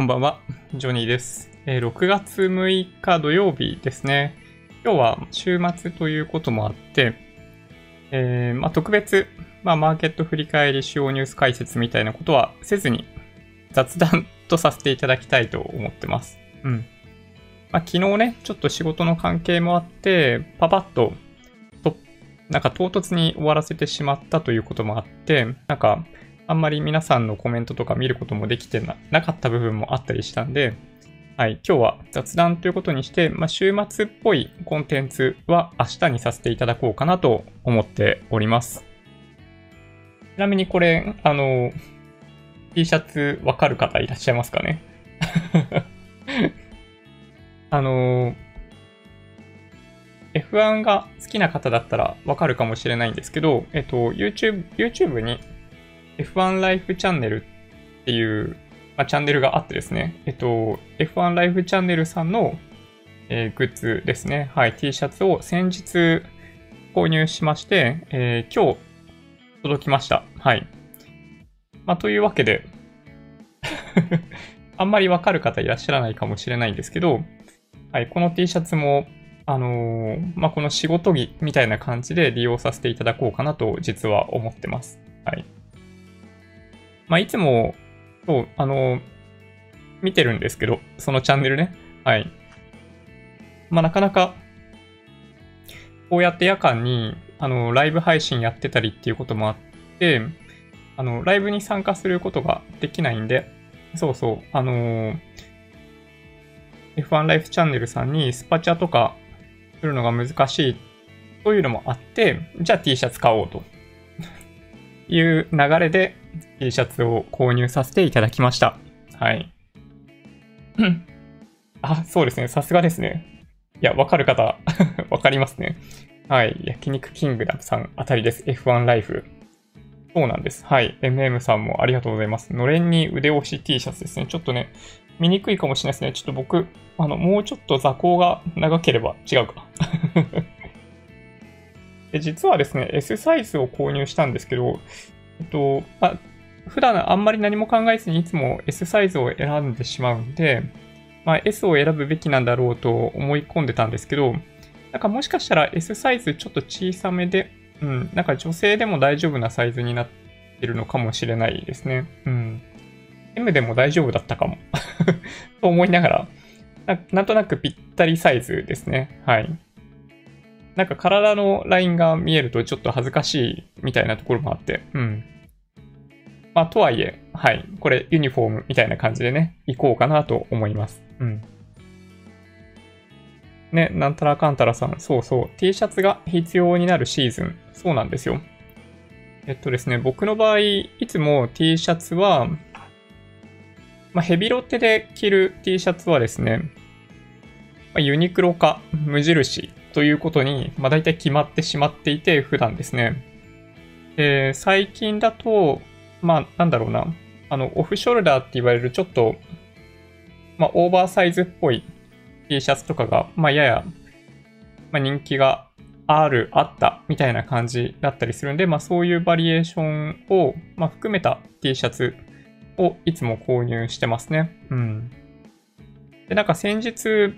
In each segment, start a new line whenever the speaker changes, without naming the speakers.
こんばんは、ジョニーです。えー6月6日土曜日ですね。今日は週末ということもあって、えーまあ、特別、まあ、マーケット振り返り、主要ニュース解説みたいなことはせずに雑談とさせていただきたいと思ってます。うん。まあ、昨日ね、ちょっと仕事の関係もあって、パパッと、と、なんか唐突に終わらせてしまったということもあって、なんか、あんまり皆さんのコメントとか見ることもできてなかった部分もあったりしたんで、はい、今日は雑談ということにして、まあ、週末っぽいコンテンツは明日にさせていただこうかなと思っております。ちなみにこれ、あの、T シャツわかる方いらっしゃいますかね？あの、F1 が好きな方だったらわかるかもしれないんですけど、えっと、YouTube、YouTube に F1 ライフチャンネルっていう、まあ、チャンネルがあってですね、えっと、F1 ライフチャンネルさんの、えーグッズですね、はい、T シャツを先日購入しまして、えー今日届きました。はい。まあ、というわけで、あんまりわかる方いらっしゃらないかもしれないんですけど、はい、この T シャツも、あのーまあ、この仕事着みたいな感じで利用させていただこうかなと実は思ってます。はい。まあ、いつも、そう、あの、見てるんですけど、そのチャンネルね。はい。まあ、なかなか、こうやって夜間に、あの、ライブ配信やってたりっていうこともあって、あの、ライブに参加することができないんで、そうそう、あの F1 ライフチャンネルさんにスパチャとかするのが難しいというのもあって、じゃあ T シャツ買おうという流れで T シャツを購入させていただきました。はい。うんあ、そうですね。さすがですね。いや、わかる方、わかりますね。はい。焼肉キングダムさんあたりです。F1 ライフ。そうなんです。はい。MM さんもありがとうございます。のれんに腕押し T シャツですね。ちょっとね、見にくいかもしれないですね。ちょっと僕、あの、もうちょっと座高が長ければ違うか。で実はですね、S サイズを購入したんですけど、えっと、あ普段あんまり何も考えずにいつも S サイズを選んでしまうんで、まあ、S を選ぶべきなんだろうと思い込んでたんですけど、なんかもしかしたら S サイズちょっと小さめで、うん、なんか女性でも大丈夫なサイズになってるのかもしれないですね。うん。M でも大丈夫だったかも。と思いながらな、なんとなくぴったりサイズですね。はい。なんか体のラインが見えるとちょっと恥ずかしいみたいなところもあって、うん。まあ、とはいえ、はい。これユニフォームみたいな感じでね、行こうかなと思います。うん。ね、なんたらかんたらさん、そうそう、T シャツが必要になるシーズン。そうなんですよ。えっとですね、僕の場合、いつも T シャツは、まあ、ヘビロテで着る T シャツはですね、まあ、ユニクロか無印ということに、まあ、大体決まってしまっていて、普段ですね。で、最近だと、まあ、なんだろうな、あの、オフショルダーって言われるちょっと、まあ、オーバーサイズっぽい T シャツとかが、まあ、やや、まあ、人気がある、あった、みたいな感じだったりするんで、まあ、そういうバリエーションを、まあ、含めた T シャツをいつも購入してますね。うん。で、なんか先日、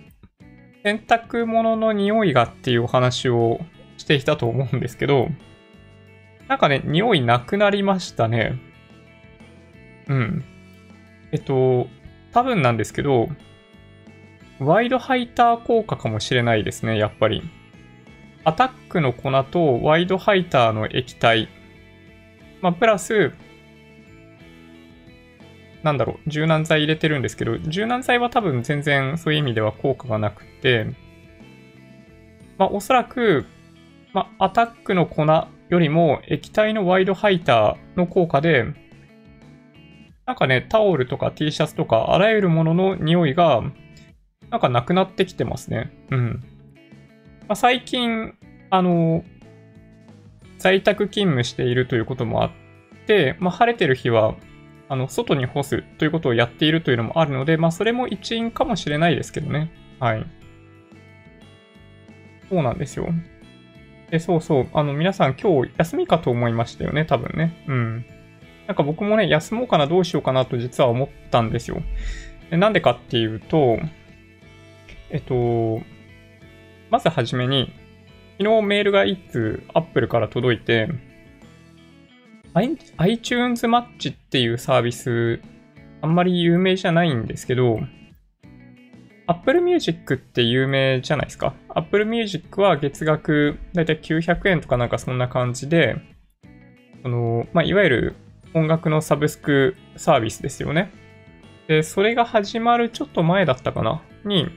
洗濯物の匂いがっていうお話をしていたと思うんですけど、なんかね、匂いなくなりましたね。うん。えっと、多分なんですけど、ワイドハイター効果かもしれないですね、やっぱり。アタックの粉とワイドハイターの液体、まあ、プラス、なんだろう、柔軟剤入れてるんですけど、柔軟剤は多分全然そういう意味では効果がなくて、まあ、おそらく、まあ、アタックの粉よりも液体のワイドハイターの効果で、なんかね、タオルとか T シャツとか、あらゆるものの匂いが、なんかなくなってきてますね。うん。まあ、最近、あの、在宅勤務しているということもあって、まあ、晴れてる日は、あの、外に干すということをやっているというのもあるので、まあ、それも一因かもしれないですけどね。はい。そうなんですよ。で、そうそう。あの、皆さん今日休みかと思いましたよね、多分ね。うん。なんか僕もね、休もうかな、どうしようかなと実は思ったんですよ。なんでかっていうと、えっと、まずはじめに、昨日メールが1通 Apple から届いて、iTunes Match っていうサービス、あんまり有名じゃないんですけど、Apple Music って有名じゃないですか？Apple Music は月額だいたい900円とかなんかそんな感じで、その、まあ、いわゆる音楽のサブスクサービスですよね。で、それが始まるちょっと前だったかな？に、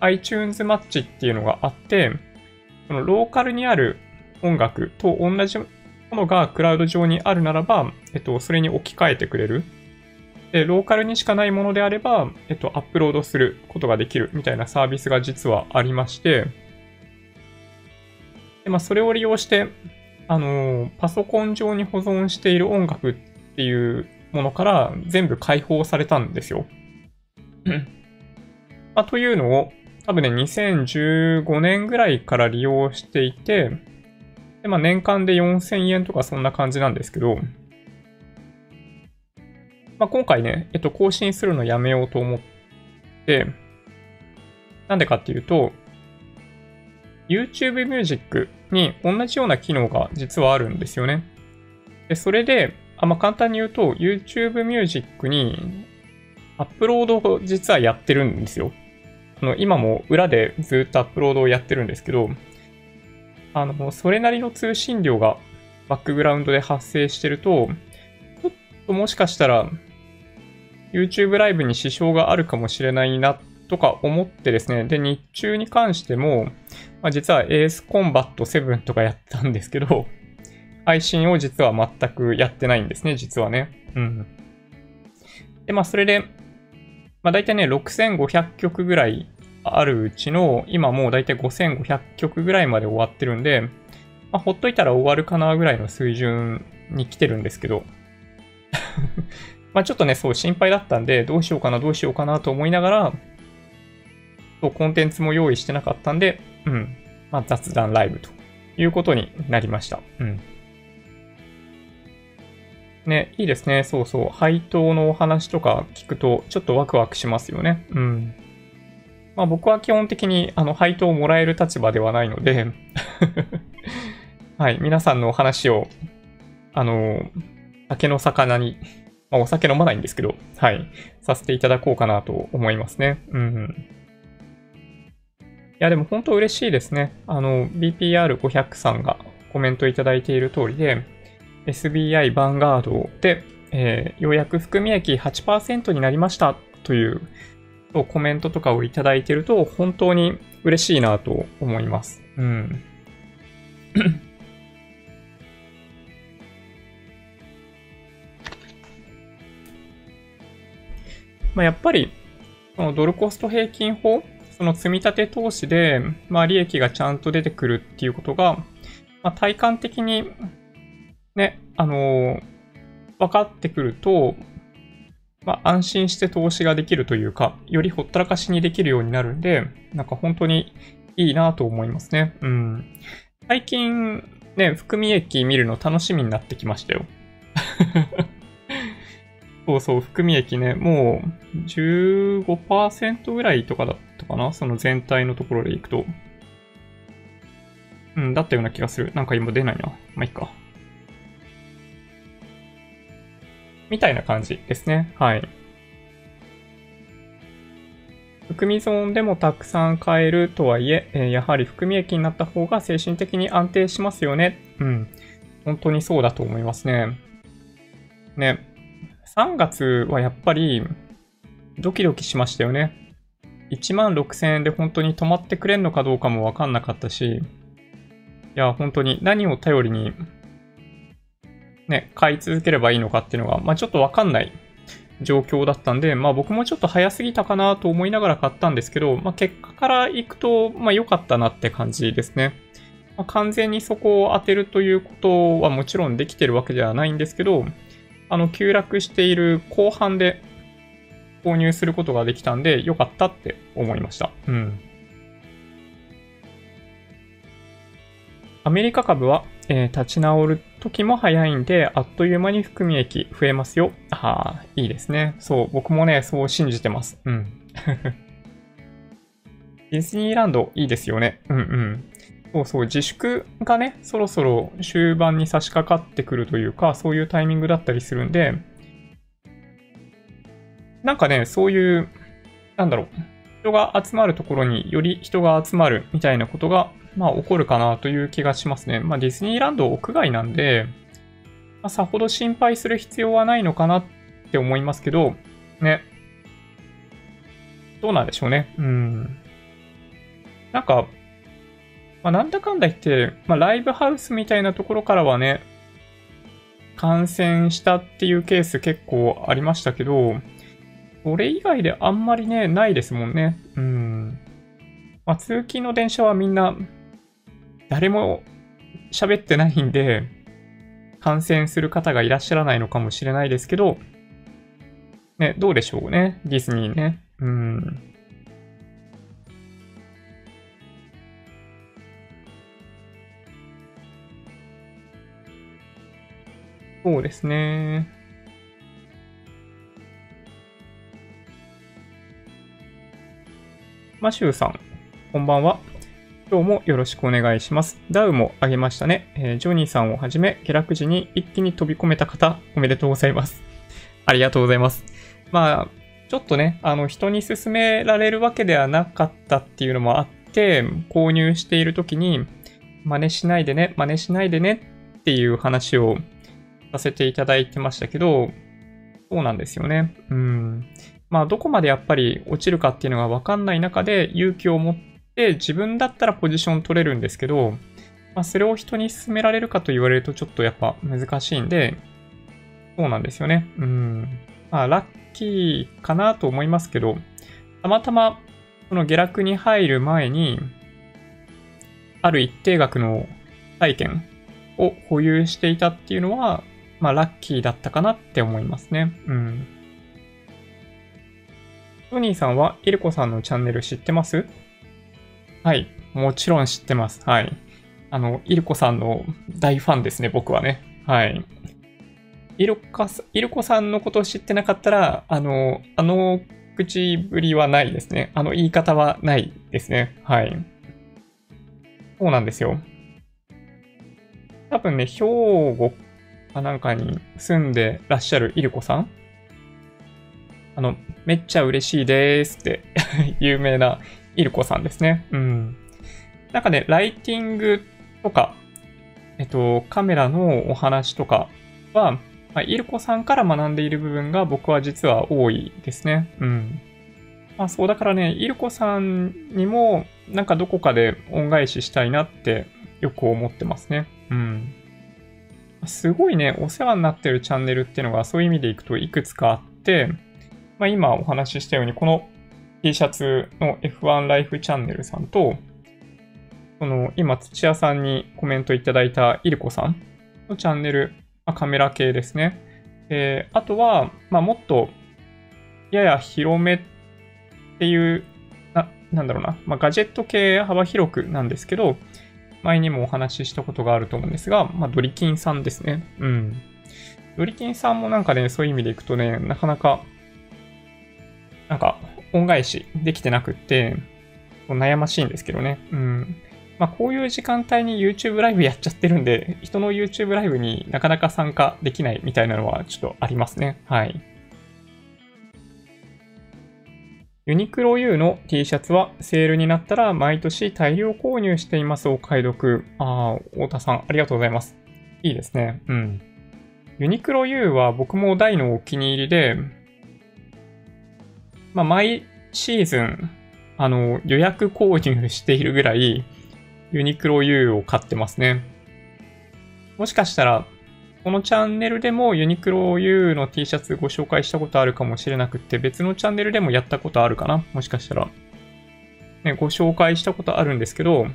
iTunes Match っていうのがあって、そのローカルにある音楽と同じものがクラウド上にあるならば、えっと、それに置き換えてくれる。で、ローカルにしかないものであれば、えっと、アップロードすることができるみたいなサービスが実はありまして、で、まあ、それを利用して、あのー、パソコン上に保存している音楽っていうものから全部解放されたんですよ。まあ、というのを、多分ね、2015年ぐらいから利用していて、でまあ、年間で4000円とかそんな感じなんですけど、まあ、今回ね、えっと、更新するのやめようと思って、なんでかっていうと、YouTube Music に同じような機能が実はあるんですよね。で、それで、あまあ、簡単に言うと、YouTube Music にアップロードを実はやってるんですよ。あの今も裏でずっとアップロードをやってるんですけど、あの、それなりの通信量がバックグラウンドで発生してると、ちょっともしかしたら YouTube ライブに支障があるかもしれないなとか思ってですね、で、日中に関しても、まあ、実は AS コンバット7とかやったんですけど、配信を実は全くやってないんですね、実はね。うん。で、まあ、それで、まあ、大体ね、6500曲ぐらいあるうちの、今もう大体5500曲ぐらいまで終わってるんで、まあ、ほっといたら終わるかなぐらいの水準に来てるんですけど、まあちょっとね、そう心配だったんで、どうしようかな、どうしようかなと思いながら、そうコンテンツも用意してなかったんで、うん、まあ雑談ライブということになりました。うん。ね、いいですね。そうそう。配当のお話とか聞くと、ちょっとワクワクしますよね。うん。まあ僕は基本的に、あの、配当をもらえる立場ではないので はい、皆さんのお話を、あの、酒の魚に、まあお酒飲まないんですけど、はい、させていただこうかなと思いますね。うん。いや、でも本当嬉しいですね。あの、BPR500 さんがコメントいただいている通りで、SBI バンガードで、えー、ようやく含み益8%になりましたというとコメントとかをいただいてると本当に嬉しいなと思います。うん。まあやっぱり、そのドルコスト平均法、その積み立て投資で、まあ利益がちゃんと出てくるっていうことが、まあ体感的にね、あのー、分かってくると、まあ、安心して投資ができるというか、よりほったらかしにできるようになるんで、なんか本当にいいなと思いますね。うん。最近、ね、含み益見るの楽しみになってきましたよ。そうそう、含み益ね、もう15%ぐらいとかだったかなその全体のところでいくと。うん、だったような気がする。なんか今出ないな。まあ、いいか。みたいな感じですね。はい。含み損でもたくさん買えるとはいえ、やはり含み益になった方が精神的に安定しますよね。うん。本当にそうだと思いますね。ね。3月はやっぱりドキドキしましたよね。1万6000円で本当に止まってくれんのかどうかもわかんなかったし、いや、本当に何を頼りにね、買い続ければいいのかっていうのが、まあちょっとわかんない状況だったんで、まあ僕もちょっと早すぎたかなと思いながら買ったんですけど、まあ結果からいくと、まあ良かったなって感じですね。まあ、完全にそこを当てるということはもちろんできてるわけではないんですけど、あの、急落している後半で購入することができたんで、良かったって思いました。うん。アメリカ株はえー、立ち直る時も早いんで、あっという間に含み益増えますよ。ああ、いいですね。そう、僕もね、そう信じてます。うん。ディズニーランドいいですよね。うんうん。そうそう、自粛がね、そろそろ終盤に差し掛かってくるというか、そういうタイミングだったりするんで、なんかね、そういう、なんだろう、人が集まるところにより人が集まるみたいなことが、まあ起こるかなという気がしますね。まあディズニーランド屋外なんで、まあ、さほど心配する必要はないのかなって思いますけど、ね。どうなんでしょうね。うん。なんか、まあ、なんだかんだ言って、まあ、ライブハウスみたいなところからはね、感染したっていうケース結構ありましたけど、それ以外であんまりね、ないですもんね。うん。まあ、通勤の電車はみんな、誰も喋ってないんで、感染する方がいらっしゃらないのかもしれないですけど、ね、どうでしょうね、ディズニーね。うん。そうですね。マシューさん、こんばんは。今日もよろしくお願いします。ダウもあげましたね。えー、ジョニーさんをはじめ、下落時に一気に飛び込めた方、おめでとうございます。ありがとうございます。まあ、ちょっとね、あの、人に勧められるわけではなかったっていうのもあって、購入している時に、真似しないでね、真似しないでねっていう話をさせていただいてましたけど、そうなんですよね。うん。まあ、どこまでやっぱり落ちるかっていうのがわかんない中で勇気を持ってで自分だったらポジション取れるんですけど、まあ、それを人に勧められるかと言われるとちょっとやっぱ難しいんで、そうなんですよね。うん。まあ、ラッキーかなと思いますけど、たまたまこの下落に入る前に、ある一定額の債券を保有していたっていうのは、まあ、ラッキーだったかなって思いますね。うん。トニーさんは、イルコさんのチャンネル知ってます？はい。もちろん知ってます。はい。あの、イルコさんの大ファンですね、僕はね。はい。イルコイルコさんのことを知ってなかったら、あの、あの口ぶりはないですね。あの言い方はないですね。はい。そうなんですよ。多分ね、兵庫かなんかに住んでらっしゃるイルコさん？あの、めっちゃ嬉しいですって 有名なイルコさんですね。うん。なんかね、ライティングとか、えっと、カメラのお話とかは、まあ、イルコさんから学んでいる部分が僕は実は多いですね。うん。まあそうだからね、イルコさんにもなんかどこかで恩返ししたいなってよく思ってますね。うん。すごいね、お世話になってるチャンネルっていうのがそういう意味でいくといくつかあって、まあ、今お話ししたように、この T シャツの F1 ライフチャンネルさんと、その今土屋さんにコメントいただいたイルコさんのチャンネル、まあ、カメラ系ですね。えー、あとは、まあ、もっとやや広めっていう、ななんだろうな、まあ、ガジェット系幅広くなんですけど、前にもお話ししたことがあると思うんですが、まあ、ドリキンさんですね。うん。ドリキンさんもなんかね、そういう意味でいくとね、なかなか、なんか、恩返しできてなくって、悩ましいんですけどね。うん。まあ、こういう時間帯に YouTube ライブやっちゃってるんで、人の YouTube ライブになかなか参加できないみたいなのはちょっとありますね。はい。ユニクロ U の T シャツはセールになったら毎年大量購入しています。お買い得。ああ、太田さん、ありがとうございます。いいですね。うん。ユニクロ U は僕も大のお気に入りで、まあ、毎シーズン、あの、予約購入しているぐらい、ユニクロ U を買ってますね。もしかしたら、このチャンネルでもユニクロ U の T シャツご紹介したことあるかもしれなくて、別のチャンネルでもやったことあるかな？もしかしたら。ね、ご紹介したことあるんですけど、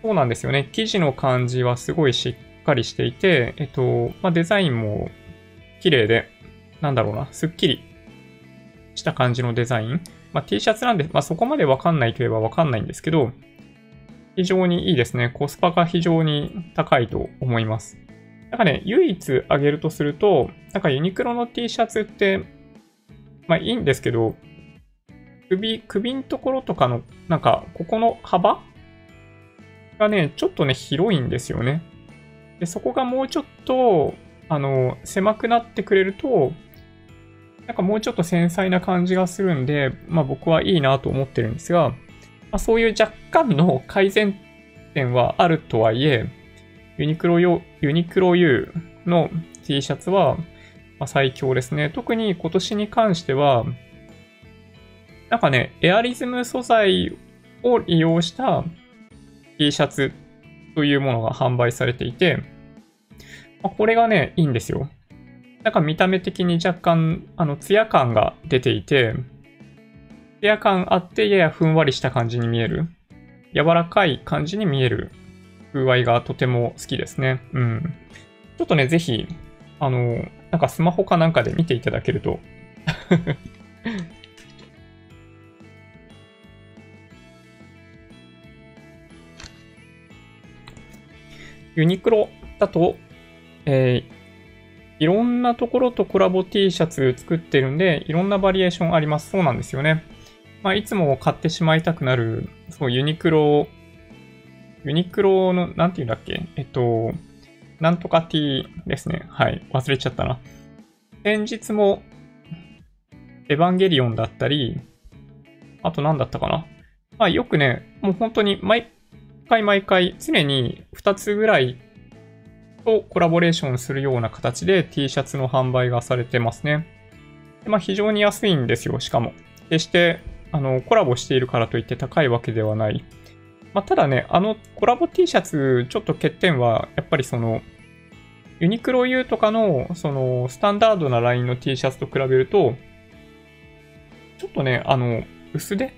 そうなんですよね。生地の感じはすごいしっかりしていて、えっと、まあ、デザインも綺麗で、なんだろうな、すっきりした感じのデザイン。まあ、T シャツなんで、まあ、そこまでわかんないといえばわかんないんですけど、非常にいいですね。コスパが非常に高いと思います。なんかね、唯一挙げるとすると、なんかユニクロの T シャツって、まあいいんですけど、首、首のところとかの、なんか、ここの幅がね、ちょっとね、広いんですよね。で、そこがもうちょっと、あの、狭くなってくれると、なんかもうちょっと繊細な感じがするんで、まあ僕はいいなと思ってるんですが、まあ、そういう若干の改善点はあるとはいえ、ユニクロ用、ユニクロ U の T シャツは、ま、最強ですね。特に今年に関しては、なんかね、エアリズム素材を利用した T シャツというものが販売されていて、ま、これがね、いいんですよ。なんか見た目的に若干、あの、ツヤ感が出ていて、ツヤ感あってややふんわりした感じに見える。柔らかい感じに見える風合いがとても好きですね。うん。ちょっとね、ぜひ、あの、なんかスマホかなんかで見ていただけると ユニクロだと、えー、いろんなところとコラボ T シャツ作ってるんで、いろんなバリエーションあります。そうなんですよね。まあ、いつも買ってしまいたくなる、そう、ユニクロ、ユニクロの、なんて言うんだっけ？えっと、なんとか T ですね。はい。忘れちゃったな。先日も、エヴァンゲリオンだったり、あと何だったかな？まあよくね、もう本当に毎回毎回常に2つぐらいとコラボレーションするような形で T シャツの販売がされてますね。でまあ非常に安いんですよ、しかも。決してあのコラボしているからといって高いわけではない。まあ、ただね、あのコラボ T シャツ、ちょっと欠点は、やっぱりその、ユニクロ U とかの、その、スタンダードなラインの T シャツと比べると、ちょっとね、あの、薄手？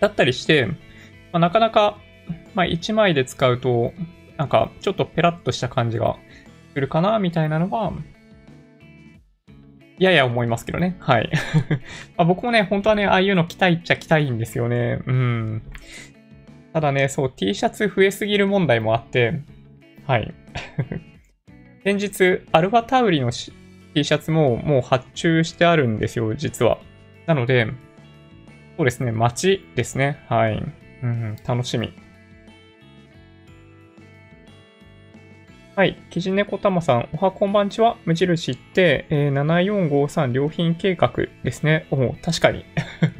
だったりして、まあ、なかなか、まあ、1枚で使うと、なんか、ちょっとペラッとした感じがするかな、みたいなのは、やや思いますけどね。はい。ま、僕もね、本当はね、ああいうの着たいっちゃ着たいんですよね。うん。ただね、そう、T シャツ増えすぎる問題もあって、はい。先日、アルバタウリの T シャツももう発注してあるんですよ、実は。なので、そうですね、待ちですね。はい。うん、楽しみ。はい。キジネコタマさん、おはこんばんちは。無印って、えー、7453良品計画ですね。お確かに。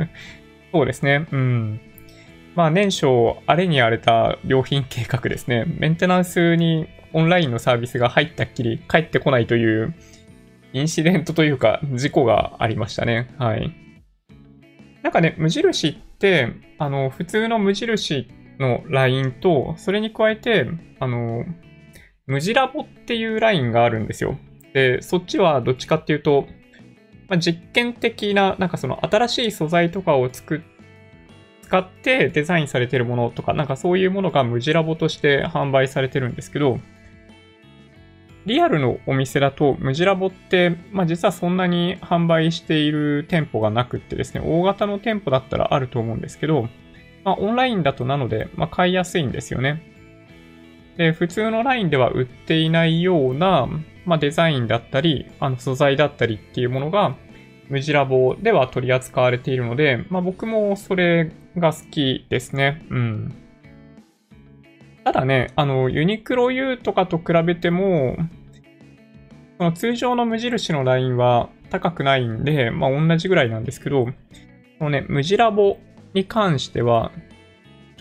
そうですね。うん。まあ、年初、あれに荒れた良品計画ですね。メンテナンスにオンラインのサービスが入ったっきり帰ってこないという、インシデントというか、事故がありましたね。はい。なんかね、無印って、あの、普通の無印の LINE と、それに加えて、あの、無地ラボっていうラインがあるんですよ。で、そっちはどっちかっていうと、まあ、実験的な、なんかその新しい素材とかを作っ使ってデザインされてるものとか、なんかそういうものが無地ラボとして販売されてるんですけど、リアルのお店だと無地ラボって、まあ実はそんなに販売している店舗がなくってですね、大型の店舗だったらあると思うんですけど、まあオンラインだとなので、まあ買いやすいんですよね。で、普通のラインでは売っていないような、まあ、デザインだったり、あの素材だったりっていうものが、無地ラボでは取り扱われているので、まあ、僕もそれが好きですね。うん。ただね、あの、ユニクロ U とかと比べても、その通常の無印のラインは高くないんで、まあ、同じぐらいなんですけど、このね、無地ラボに関しては、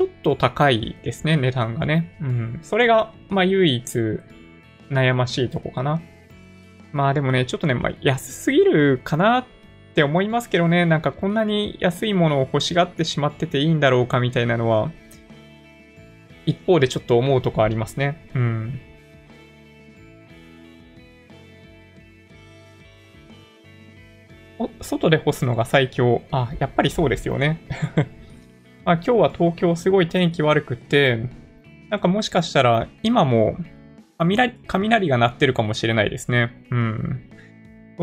ちょっと高いですね、値段がね。うん。それが、まあ、唯一悩ましいとこかな。まあでもね、ちょっとね、まあ、安すぎるかなって思いますけどね、なんかこんなに安いものを欲しがってしまってていいんだろうかみたいなのは、一方でちょっと思うとこありますね。うん。外で干すのが最強。あ、やっぱりそうですよね。まあ、今日は東京すごい天気悪くて、なんかもしかしたら今も雷が鳴ってるかもしれないですね。うん。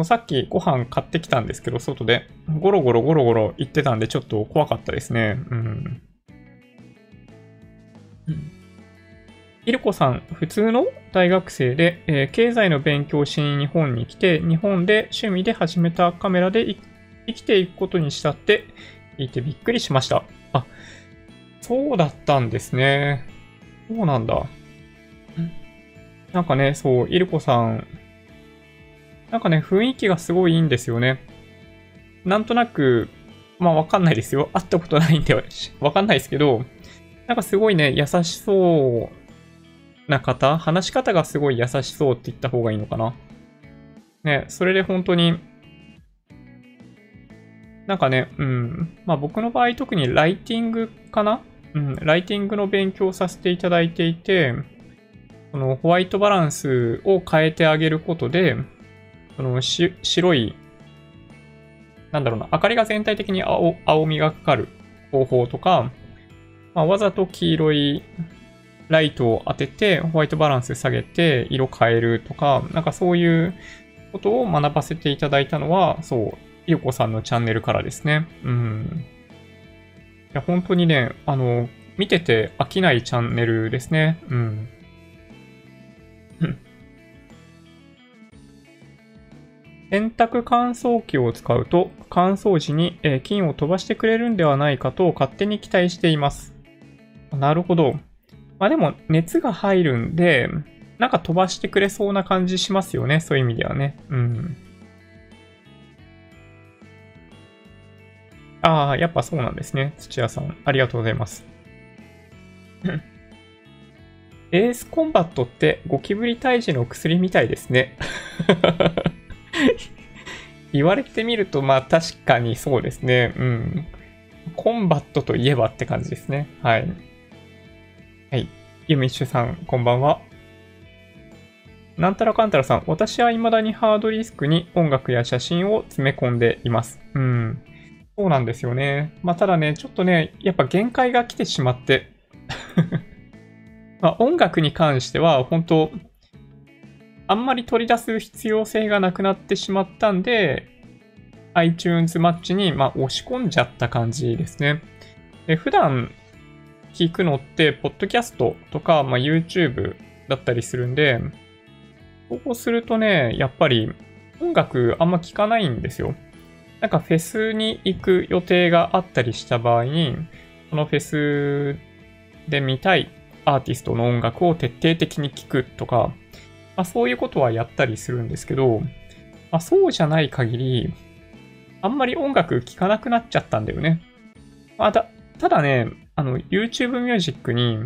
さっきご飯買ってきたんですけど、外でゴロゴロゴロゴロ行ってたんでちょっと怖かったですね。うん。イルコさん、普通の大学生で、えー、経済の勉強しに日本に来て、日本で趣味で始めたカメラで生きていくことにしたって聞いてびっくりしました。あ、そうだったんですね。そうなんだ。なんかね、そう、イルコさん、なんかね、雰囲気がすごいいいんですよね。なんとなく、まあわかんないですよ。会ったことないんでわかんないですけど、なんかすごいね、優しそうな方？話し方がすごい優しそうって言った方がいいのかな？ね、それで本当に、なんかね、うん。まあ僕の場合特にライティングかな？うん、ライティングの勉強させていただいていて、このホワイトバランスを変えてあげることで、その白い、なんだろうな、明かりが全体的に青青みがかかる方法とか、まあ、わざと黄色いライトを当てて、ホワイトバランス下げて、色変えるとか、なんかそういうことを学ばせていただいたのは、そう、ゆうこさんのチャンネルからですね。うん。いや、本当にね、あの、見てて飽きないチャンネルですね。うん。洗濯乾燥機を使うと乾燥時に菌を飛ばしてくれるんではないかと勝手に期待しています。なるほど。まあでも熱が入るんで、なんか飛ばしてくれそうな感じしますよね。そういう意味ではね。うん。ああ、やっぱそうなんですね。土屋さん。ありがとうございます。エースコンバットってゴキブリ退治の薬みたいですね。言われてみると、まあ確かにそうですね。うん。コンバットといえばって感じですね。はい。はい。ユミッシュさん、こんばんは。なんたらかんたらさん、私は未だにハードディスクに音楽や写真を詰め込んでいます。うん。そうなんですよね。まあただね、ちょっとね、やっぱ限界が来てしまって ま、音楽に関しては、本当あんまり取り出す必要性がなくなってしまったんで、iTunes マッチに、まあ、押し込んじゃった感じですね。で普段聞くのって、ポッドキャストとか、まあ、YouTube だったりするんで、そうするとね、やっぱり音楽あんま聞かないんですよ。なんかフェスに行く予定があったりした場合に、そのフェスで見たいアーティストの音楽を徹底的に聴くとか、まあ、そういうことはやったりするんですけど、まあ、そうじゃない限り、あんまり音楽聴かなくなっちゃったんだよね。まあ、たただね、あの、YouTube Music に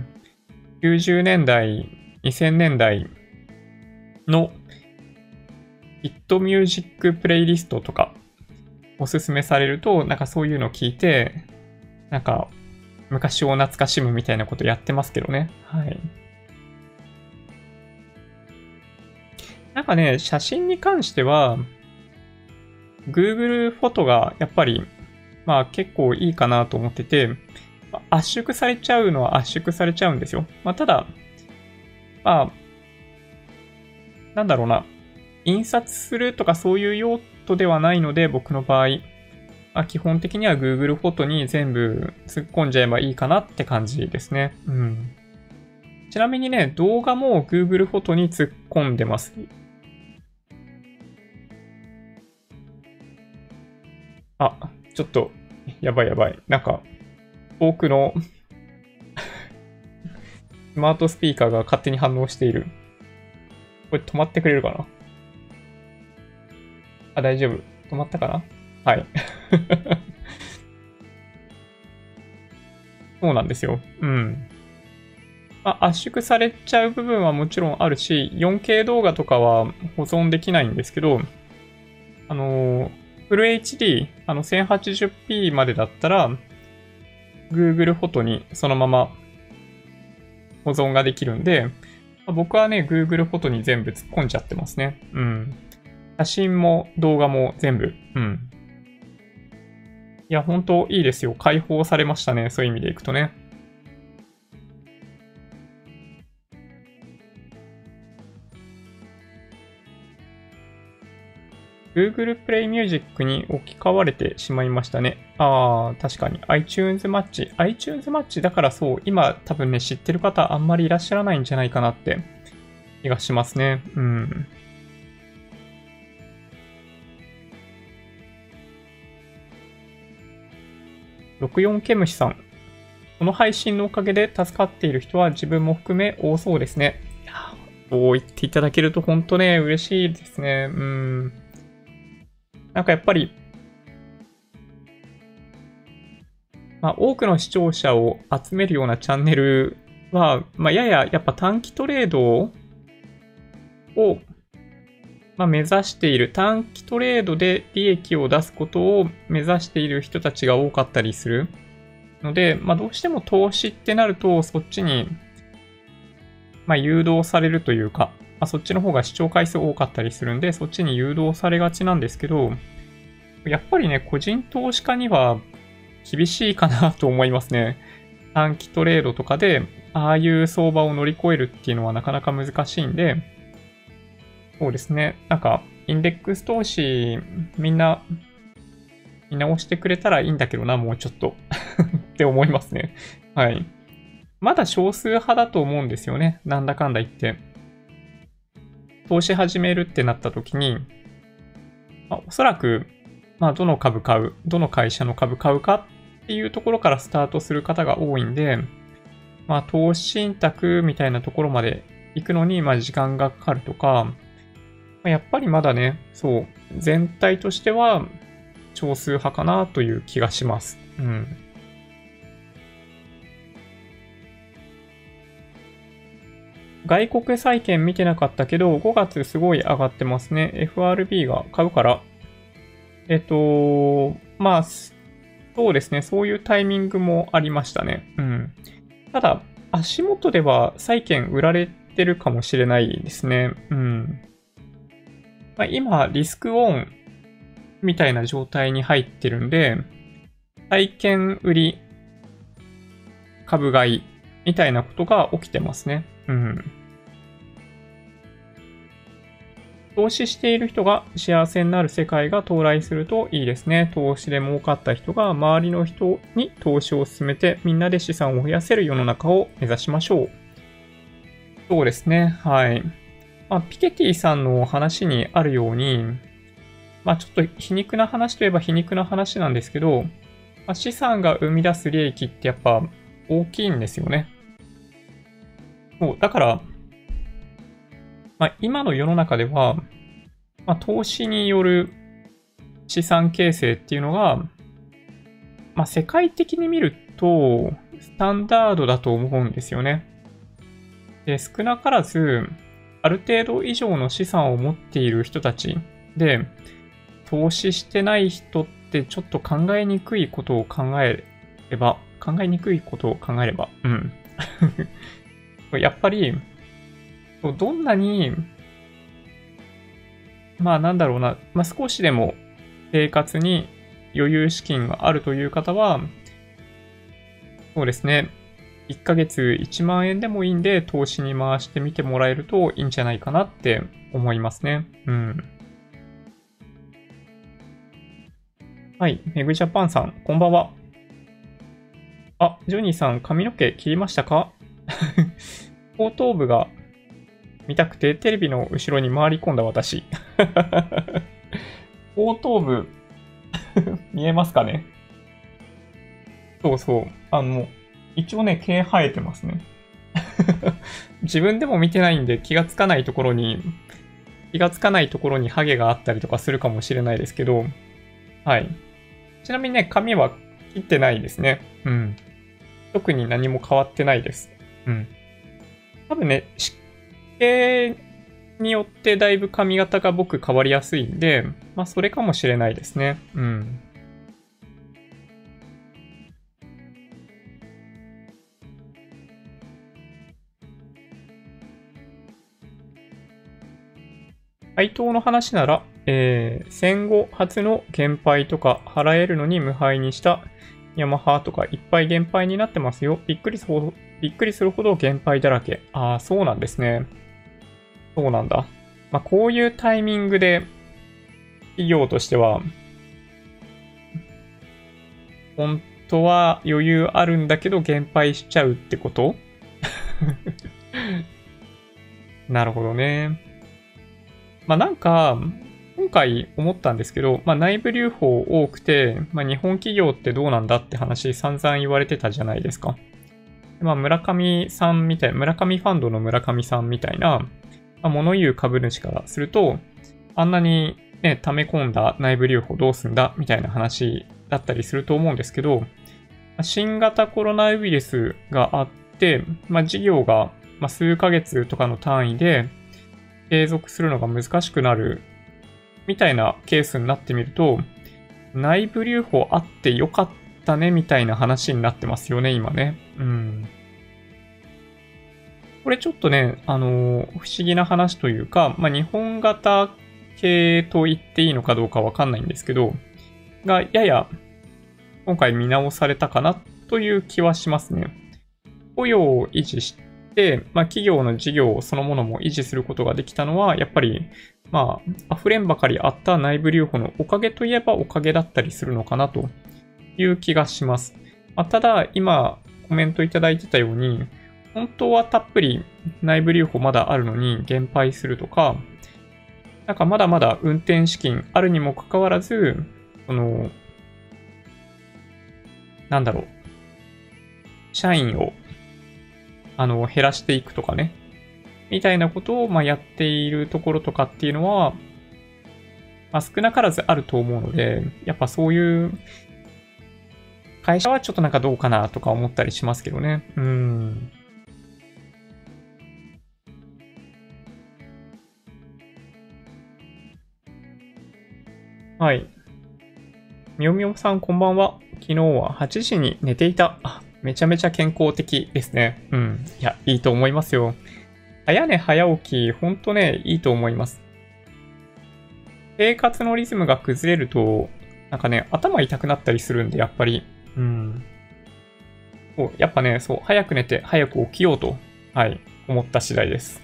90年代、2000年代のヒットミュージックプレイリストとかおすすめされると、なんかそういうのを聞いて、なんか昔を懐かしむみたいなことやってますけどね。はい。なんかね、写真に関しては、Google フォトがやっぱり、まあ結構いいかなと思ってて、圧縮されちゃうのは圧縮されちゃうんですよ。まあただ、まあ、なんだろうな、印刷するとかそういう用途ではないので、僕の場合、まあ、基本的には Google フォトに全部突っ込んじゃえばいいかなって感じですね。うん。ちなみにね、動画も Google フォトに突っ込んでます。あ、ちょっと、やばいやばい。なんか、遠くの スマートスピーカーが勝手に反応している。これ止まってくれるかな？あ、大丈夫。止まったかな？はい。そうなんですよ。うん。まあ、圧縮されちゃう部分はもちろんあるし、4K 動画とかは保存できないんですけど、あの、フル HD、あの 1080p までだったら、Google フォトにそのまま保存ができるんで、僕はね、Google フォトに全部突っ込んじゃってますね。うん。写真も動画も全部。うん。いや、本当いいですよ。解放されましたね。そういう意味でいくとね。Google Play Music に置き換われてしまいましたね。ああ、確かに iTunes マッチ。iTunes マッチだからそう、今多分ね、知ってる方あんまりいらっしゃらないんじゃないかなって気がしますね。うん。64ケムシさん。この配信のおかげで助かっている人は自分も含め多そうですね。そう言っていただけると本当ね、嬉しいですね。うん。なんかやっぱり、まあ、多くの視聴者を集めるようなチャンネルは、まあ、やややっぱ短期トレードを、まあ、目指している短期トレードで利益を出すことを目指している人たちが多かったりするので、まあ、どうしても投資ってなるとそっちに、まあ、誘導されるというか、まあ、そっちの方が視聴回数多かったりするんで、そっちに誘導されがちなんですけど、やっぱりね、個人投資家には厳しいかなと思いますね。短期トレードとかで、ああいう相場を乗り越えるっていうのはなかなか難しいんで、そうですね。なんか、インデックス投資、みんな、見直してくれたらいいんだけどな、もうちょっと って思いますね。はい。まだ少数派だと思うんですよね。なんだかんだ言って。投資始めるってなった時に、まあ、おそらく、まあ、どの株買う、どの会社の株買うかっていうところからスタートする方が多いんで、まあ、投資信託みたいなところまで行くのに、まあ、時間がかかるとか、やっぱりまだね、そう、全体としては少数派かなという気がします。うん。外国債券見てなかったけど、5月すごい上がってますね。FRB が買うから。えっと、まあ、そうですね。そういうタイミングもありましたね。うん。ただ、足元では債券売られてるかもしれないですね。うん。まあ、今、リスクオンみたいな状態に入ってるんで、債券売り、株買いみたいなことが起きてますね。うん。投資している人が幸せになる世界が到来するといいですね。投資で儲かった人が周りの人に投資を進めてみんなで資産を増やせる世の中を目指しましょう。そうですね。はい。まあ、ピケティさんの話にあるように、まあちょっと皮肉な話といえば皮肉な話なんですけど、まあ、資産が生み出す利益ってやっぱ大きいんですよね。そう、だから、まあ、今の世の中では、まあ、投資による資産形成っていうのが、まあ、世界的に見ると、スタンダードだと思うんですよね。で、少なからず、ある程度以上の資産を持っている人たちで、投資してない人ってちょっと考えにくいことを考えれば、考えにくいことを考えれば、うん。やっぱり、どんなに、まあなんだろうな、まあ少しでも生活に余裕資金があるという方は、そうですね、1ヶ月1万円でもいいんで投資に回してみてもらえるといいんじゃないかなって思いますね。うん。はい。メグジャパンさん、こんばんは。あ、ジョニーさん、髪の毛切りましたか？後頭部が見たくてテレビの後ろに回り込んだ私。後頭部 見えますかね？そうそう。あの、一応ね、毛生えてますね。自分でも見てないんで気がつかないところに、気がつかないところにハゲがあったりとかするかもしれないですけど、はい。ちなみにね、髪は切ってないですね。うん。特に何も変わってないです。うん。多分ね、湿気によってだいぶ髪型が僕変わりやすいんで、まあそれかもしれないですね。うん。配当の話なら、えー、戦後初の減配とか払えるのに無敗にしたヤマハとかいっぱい減配になってますよ。びっくりするほど、びっくりするほど減配だらけ。ああ、そうなんですね。そうなんだ。まあ、こういうタイミングで企業としては、本当は余裕あるんだけど減配しちゃうってこと？なるほどね。まあなんか、今回思ったんですけど、まあ内部留保多くて、まあ日本企業ってどうなんだって話散々言われてたじゃないですか。まあ村上さんみたい、村上ファンドの村上さんみたいな、まあ、物言う株主からすると、あんなにね、溜め込んだ内部留保どうすんだみたいな話だったりすると思うんですけど、新型コロナウイルスがあって、まあ、事業が数ヶ月とかの単位で継続するのが難しくなるみたいなケースになってみると、内部留保あってよかったねみたいな話になってますよね、今ね。うん。これちょっとね、あの、不思議な話というか、まあ、日本型系と言っていいのかどうかわかんないんですけど、がやや今回見直されたかなという気はしますね。雇用を維持して、まあ、企業の事業そのものも維持することができたのは、やっぱり、まあ、溢れんばかりあった内部留保のおかげといえばおかげだったりするのかなという気がします。まあ、ただ、今、コメントいただいてたように、本当はたっぷり内部留保まだあるのに減配するとか、なんかまだまだ運転資金あるにもかかわらず、その、なんだろう、社員を、あの、減らしていくとかね、みたいなことを、まあ、やっているところとかっていうのは、まあ、少なからずあると思うので、やっぱそういう会社はちょっとなんかどうかなとか思ったりしますけどね。うん。はい。みよみよさんこんばんは。昨日は8時に寝ていた。めちゃめちゃ健康的ですね。うん。いや、いいと思いますよ。早寝早起き、ほんとね、いいと思います。生活のリズムが崩れると、なんかね、頭痛くなったりするんで、やっぱり。うん。そう、やっぱね、そう、早く寝て早く起きようと、はい、思った次第です。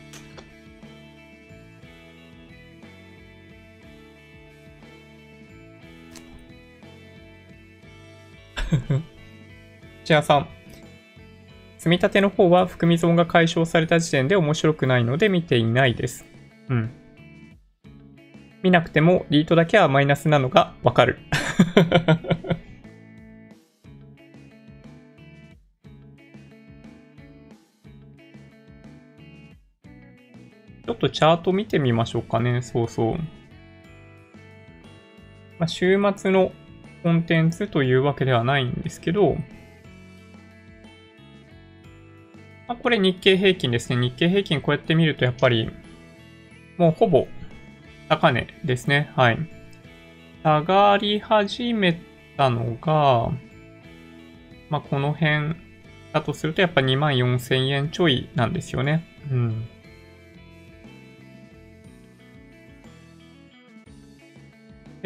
千谷さん。積み立ての方は含み損が解消された時点で面白くないので見ていないです。うん。見なくてもリートだけはマイナスなのがわかる。ちょっとチャート見てみましょうかね。そうそう。まあ、週末のコンテンツというわけではないんですけど、これ日経平均ですね。日経平均こうやって見るとやっぱり、もうほぼ高値ですね。はい。下がり始めたのが、まあ、この辺だとするとやっぱ2万4000円ちょいなんですよね。うん。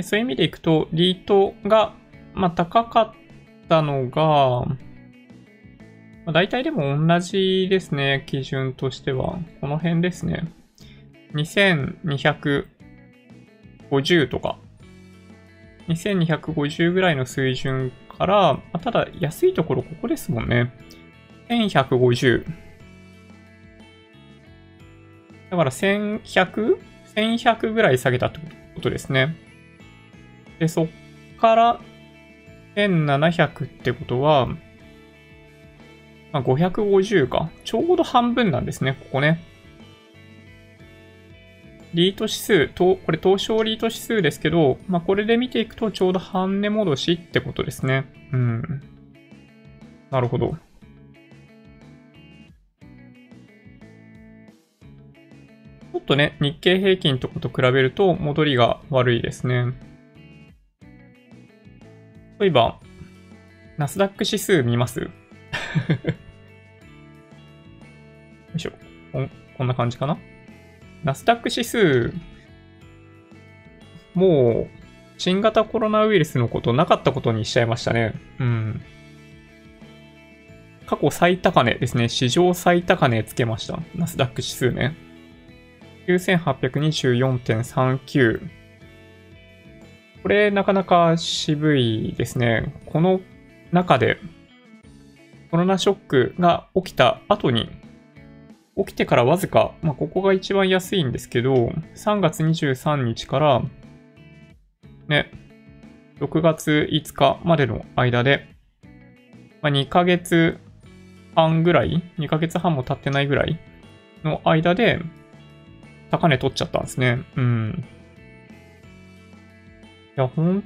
そういう意味でいくと、リートが、まあ、高かったのが、まあ、大体でも同じですね、基準としては。この辺ですね。2250とか。2250ぐらいの水準から、まあ、ただ安いところここですもんね。1150。だから 1100?1100 ぐらい下げたってことですね。で、そっから1700ってことは、まあ、550か。ちょうど半分なんですね、ここね。リート指数、とこれ東証リート指数ですけど、まあ、これで見ていくとちょうど半値戻しってことですね。うん。なるほど。ちょっとね、日経平均とかと比べると戻りが悪いですね。そういえば、ナスダック指数見ます よいしょこ。こんな感じかな？ナスダック指数、もう、新型コロナウイルスのことなかったことにしちゃいましたね。うん。過去最高値ですね。史上最高値つけました。ナスダック指数ね。9824.39。これなかなか渋いですね。この中でコロナショックが起きた後に、起きてからわずか、まあ、ここが一番安いんですけど、3月23日から、ね、6月5日までの間で、まあ、2ヶ月半ぐらい ?2 ヶ月半も経ってないぐらいの間で、高値取っちゃったんですね。うん。いや、ほん、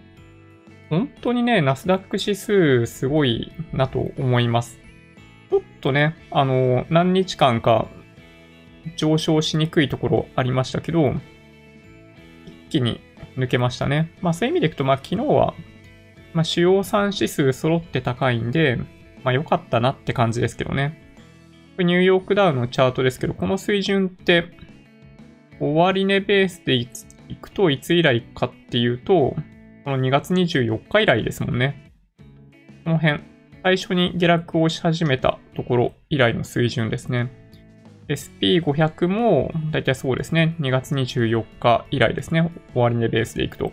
本当にね、ナスダック指数すごいなと思います。ちょっとね、あの、何日間か上昇しにくいところありましたけど、一気に抜けましたね。まあそういう意味でいくと、まあ昨日は、まあ主要3指数揃って高いんで、まあ良かったなって感じですけどね。ニューヨークダウのチャートですけど、この水準って、終値ベースでいくといつ以来かっていうと、この2月24日以来ですもんね。この辺、最初に下落をし始めたところ以来の水準ですね。SP500 もだいたいそうですね。2月24日以来ですね。終値ベースでいくと。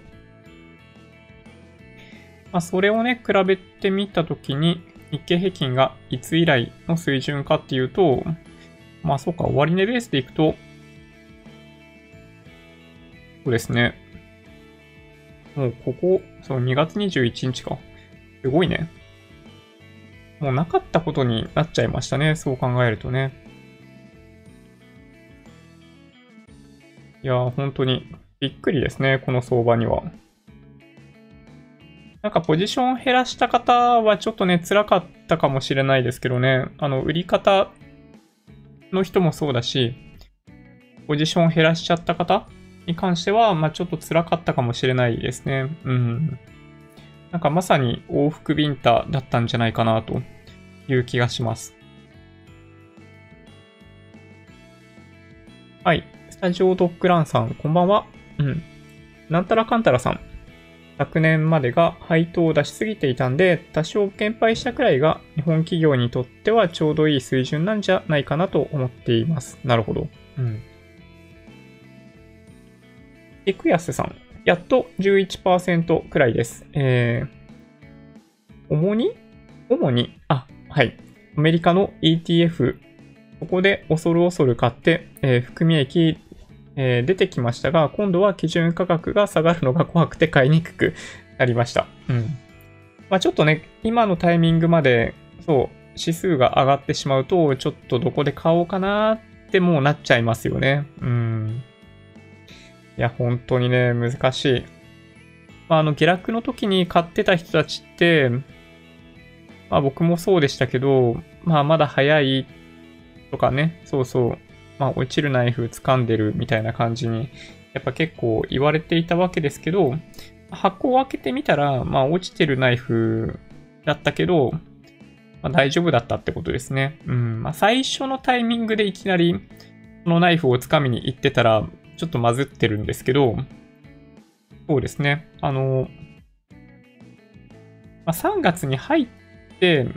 まあ、それをね、比べてみたときに、日経平均がいつ以来の水準かっていうと、まあそうか、終値ベースでいくと、そうですね。もうここ、そう、2月21日か。すごいね。もうなかったことになっちゃいましたね。そう考えるとね。いやー、本当にびっくりですね。この相場には。なんかポジションを減らした方はちょっとね、辛かったかもしれないですけどね、あの、売り方の人もそうだし、ポジションを減らしちゃった方に関しては、まあちょっと辛かったかもしれないですね。うん。なんかまさに往復ビンタだったんじゃないかなという気がします。はい。スタジオドッグランさん、こんばんは。うん。なんたらかんたらさん。昨年までが配当を出しすぎていたんで、多少減配したくらいが日本企業にとってはちょうどいい水準なんじゃないかなと思っています。なるほど。うん。エクヤスさん。やっと11%くらいです。えー、主に？主に、あ、はい。アメリカの ETF、ここで恐る恐る買って、えー、含み益えー、出てきましたが、今度は基準価格が下がるのが怖くて買いにくくなりました。うん。まあ、ちょっとね、今のタイミングまで、そう、指数が上がってしまうと、ちょっとどこで買おうかなってもうなっちゃいますよね。うん。いや、本当にね、難しい。まあ、あの、下落の時に買ってた人たちって、まあ僕もそうでしたけど、まあまだ早いとかね、そうそう、まあ、落ちるナイフ掴んでるみたいな感じに、やっぱ結構言われていたわけですけど、箱を開けてみたら、まあ、落ちてるナイフだったけど、まあ、大丈夫だったってことですね。うん。まあ、最初のタイミングでいきなり、このナイフを掴みに行ってたら、ちょっとまずってるんですけど、そうですね。あの、まあ、3月に入って、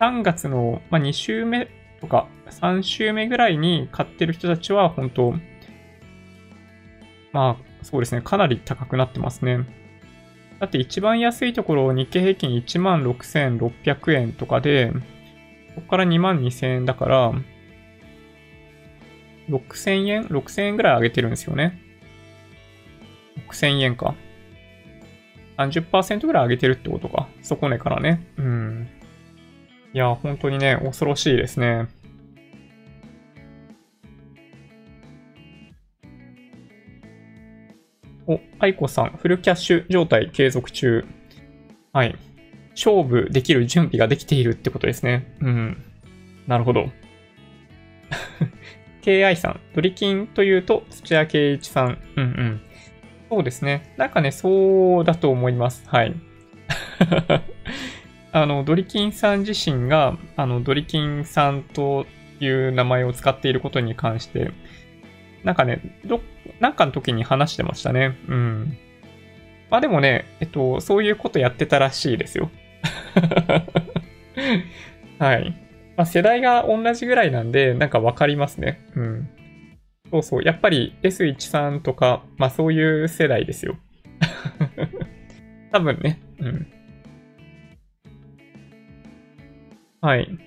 3月の、ま、2週目とか、3週目ぐらいに買ってる人たちは、本当まあ、そうですね、かなり高くなってますね。だって一番安いところ、日経平均16,600円とかで、ここから2万2000円だから、6000円 ?6000 円ぐらい上げてるんですよね。6000円か。30%ぐらい上げてるってことか。底値からね。うん。いや、本当にね、恐ろしいですね。お、アイコさん、フルキャッシュ状態継続中。はい。勝負できる準備ができているってことですね。うん。なるほど。KI さん、ドリキンというと土屋圭一さん。うんうん。そうですね。なんかね、そうだと思います。はい。あの、ドリキンさん自身が、あの、ドリキンさんという名前を使っていることに関して、なんかね、ど、なんかの時に話してましたね。うん。まあでもね、えっと、そういうことやってたらしいですよ。はい。まあ、世代が同じぐらいなんで、なんかわかりますね。うん。そうそう。やっぱり S13 とか、まあそういう世代ですよ。多分ね。うん。はい。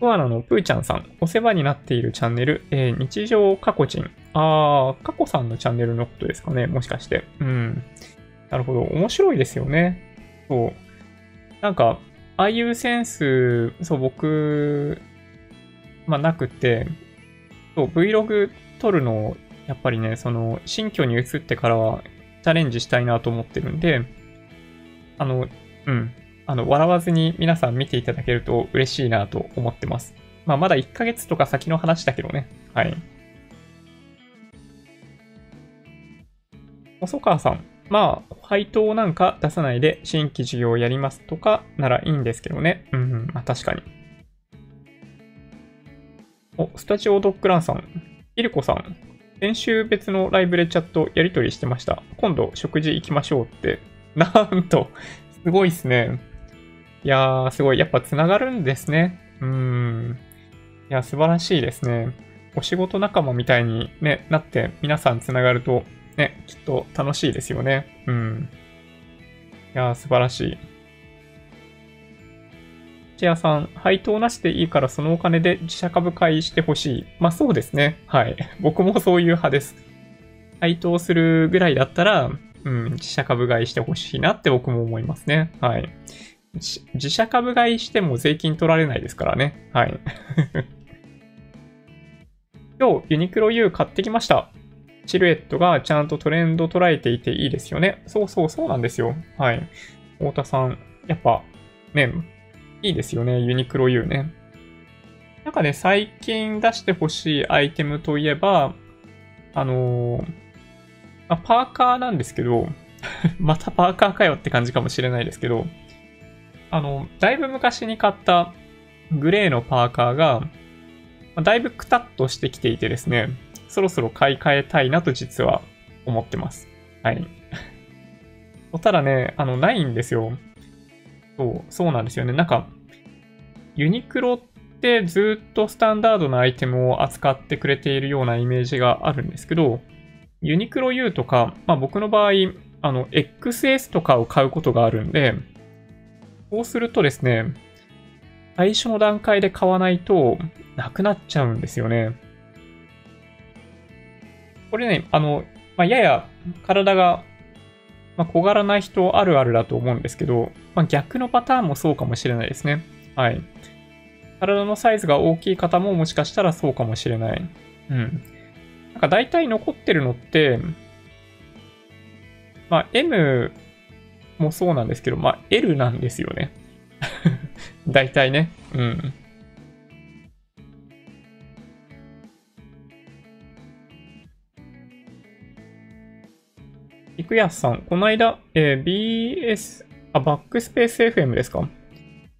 コアラのプーちゃんさん、お世話になっているチャンネル、えー、日常過去人。あー、過去さんのチャンネルのことですかね、もしかして。うん。なるほど。面白いですよね。そう。なんか、ああいうセンス、そう、僕、まあ、なくて、そう、Vlog 撮るのを、やっぱりね、その、新居に移ってからはチャレンジしたいなと思ってるんで、あの、うん。あの、笑わずに皆さん見ていただけると嬉しいなと思ってます。まあ、まだ1ヶ月とか先の話だけどね。はい。細川さん。まあ、配当なんか出さないで新規事業をやりますとかならいいんですけどね。うん、まあ確かに。お、スタジオドッグランさん。イルコさん。先週別のライブでチャットやり取りしてました。今度食事行きましょうって。なんと、すごいっすね。いやー、すごい。やっぱ繋がるんですね。うーん。いや、素晴らしいですね。お仕事仲間みたいに、ね、なって皆さん繋がると、ね、きっと楽しいですよね。うん。いやー、素晴らしい。チェアさん、配当なしでいいからそのお金で自社株買いしてほしい。まあそうですね。はい。僕もそういう派です。配当するぐらいだったら、うん、自社株買いしてほしいなって僕も思いますね。はい。自社株買いしても税金取られないですからね。はい。今日、ユニクロ U 買ってきました。シルエットがちゃんとトレンド捉えていていいですよね。そうそうそうなんですよ。はい。太田さん、やっぱ、ね、いいですよね。ユニクロ U ね。なんかね、最近出してほしいアイテムといえば、あのー、まあ、パーカーなんですけど、またパーカーかよって感じかもしれないですけど、あの、だいぶ昔に買ったグレーのパーカーが、だいぶクタッとしてきていてですね、そろそろ買い替えたいなと実は思ってます。はい。ただね、あの、ないんですよ。そう、そうなんですよね。なんか、ユニクロってずっとスタンダードなアイテムを扱ってくれているようなイメージがあるんですけど、ユニクロ U とか、まあ僕の場合、あの、XS とかを買うことがあるんで、そうするとですね、最初の段階で買わないとなくなっちゃうんですよね。これね、あの、まあ、やや体が、まあ、小柄な人あるあるだと思うんですけど、まあ、逆のパターンもそうかもしれないですね。はい。体のサイズが大きい方ももしかしたらそうかもしれない。うん。なんか大体残ってるのって、まあ M もそうなんですけど、まあ、L なんですよね。大体ね。うん。いくやさん、この間、えー、BS、あ、バックスペース FM ですか？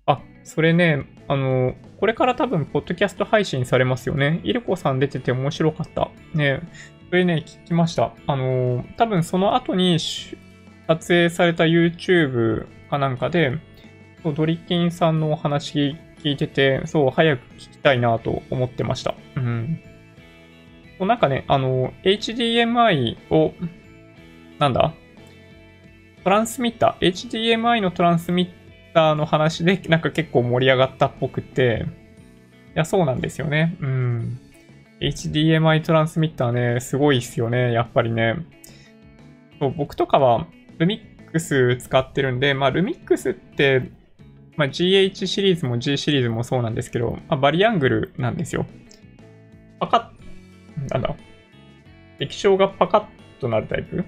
あ、それね、あの、これから多分、ポッドキャスト配信されますよね。イルコさん出てて面白かった。ね、それね、聞きました。あの、多分その後に撮影された YouTube かなんかで、ドリキンさんのお話聞いてて、そう、早く聞きたいなと思ってました。うん。なんかね、あの、HDMI を、なんだ？トランスミッター、HDMI のトランスミッターの話で、なんか結構盛り上がったっぽくて、いや、そうなんですよね。うん。HDMI トランスミッターね、すごいっすよね、やっぱりね。そう僕とかは、ルミックス使ってるんで、まあ、ルミックスって、まあ、GH シリーズも G シリーズもそうなんですけど、まあ、バリアングルなんですよ。パカッ、なんだ、液晶がパカッとなるタイプ？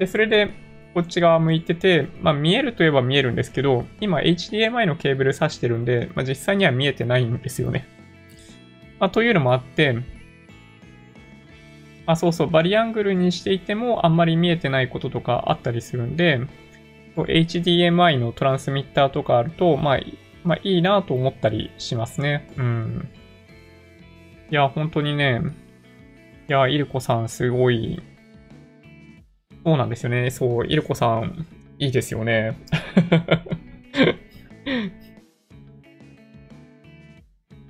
で、それで、こっち側向いてて、まあ見えるといえば見えるんですけど、今 HDMI のケーブル挿してるんで、まあ実際には見えてないんですよね。まあというのもあって、あ、そうそう、バリアングルにしていてもあんまり見えてないこととかあったりするんで、HDMI のトランスミッターとかあると、まあ、まあいいなと思ったりしますね。うん。いや、本当にね、いや、イルコさんすごい、そうなんですよね。そう、イルコさん、いいですよね。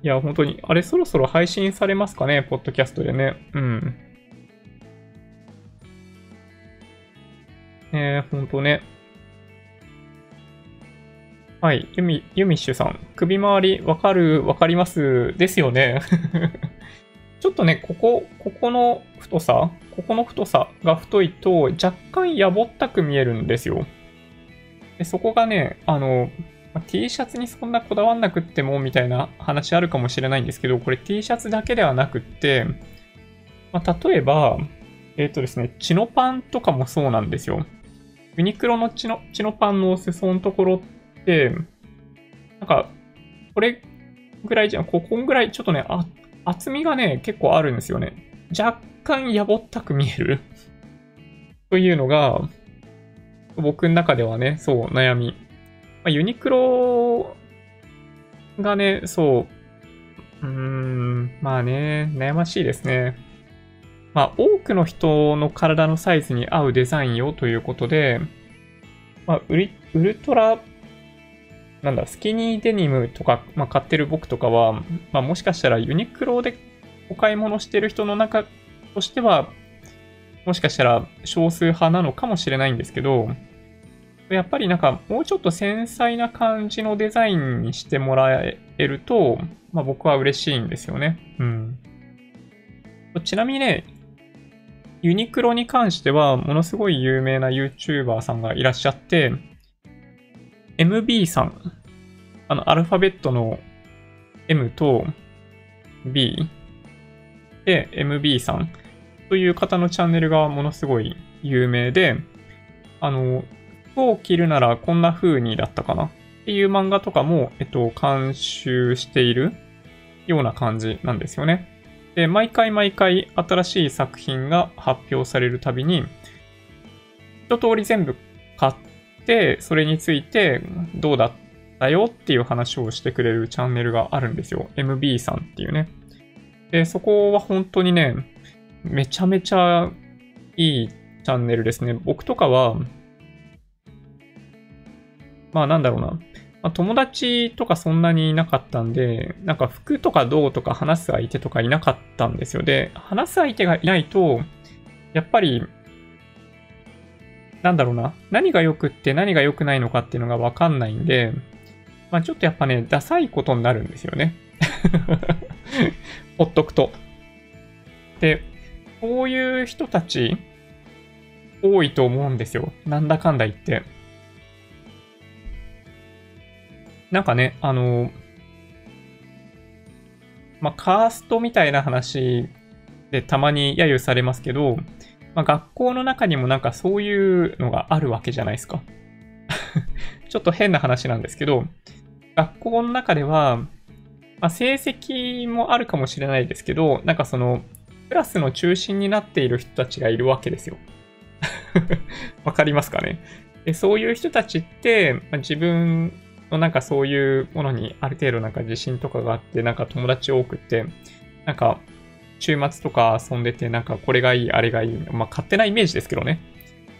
いや、本当に、あれそろそろ配信されますかね、ポッドキャストでね。うん。えー、ほんとね。はい、ユミ、ユミッシュさん。首周り、わかる、わかりますですよね。ちょっとね、ここ、ここの太さ、ここの太さが太いと若干やぼったく見えるんですよ。でそこがね、あの、ま T シャツにそんなこだわんなくってもみたいな話あるかもしれないんですけど、これ T シャツだけではなくって、まあ、例えば、えっ、ー、とですね、チノパンとかもそうなんですよ。ユニクロのチノチノパンの裾のところって、なんか、これぐらいじゃん、ここんぐらいちょっとね、あ厚みがね、結構あるんですよね。若干やぼったく見える というのが、僕の中ではね、そう、悩み。まあ、ユニクロがね、そう、うーん、まあね、悩ましいですね。まあ、多くの人の体のサイズに合うデザインよということで、まあ、ウウルトラ、なんだ、スキニーデニムとか、まあ、買ってる僕とかは、まあ、もしかしたらユニクロでお買い物してる人の中としては、もしかしたら少数派なのかもしれないんですけど、やっぱりなんかもうちょっと繊細な感じのデザインにしてもらえると、まあ僕は嬉しいんですよね。うん。ちなみにね、ユニクロに関してはものすごい有名な YouTuber さんがいらっしゃって、MB さん、あのアルファベットの M と B で MB さん。という方のチャンネルがものすごい有名で、あの、服を着るならこんな風にだったかな。っていう漫画とかも、えっと、監修しているような感じなんですよね。で、毎回毎回新しい作品が発表されるたびに、一通り全部買って、それについてどうだったよっていう話をしてくれるチャンネルがあるんですよ。MB さんっていうね。で、そこは本当にね、めちゃめちゃいいチャンネルですね。僕とかは、まあなんだろうな。まあ、友達とかそんなにいなかったんで、なんか服とかどうとか話す相手とかいなかったんですよ。で、話す相手がいないと、やっぱり、なんだろうな。何が良くって何が良くないのかっていうのがわかんないんで、まあちょっとやっぱね、ダサいことになるんですよね。ほっとくと。で、こういう人たち多いと思うんですよ。なんだかんだ言って。なんかね、あの、まあ、カーストみたいな話でたまに揶揄されますけど、まあ、学校の中にもなんかそういうのがあるわけじゃないですか。ちょっと変な話なんですけど、学校の中では、まあ、成績もあるかもしれないですけど、なんかその、クラスの中心になっている人たちがいるわけですよ。わかりますかね？でそういう人たちって、まあ、自分のなんかそういうものにある程度なんか自信とかがあって、なんか友達多くって、なんか週末とか遊んでて、なんかこれがいい、あれがいい、まあ勝手なイメージですけどね。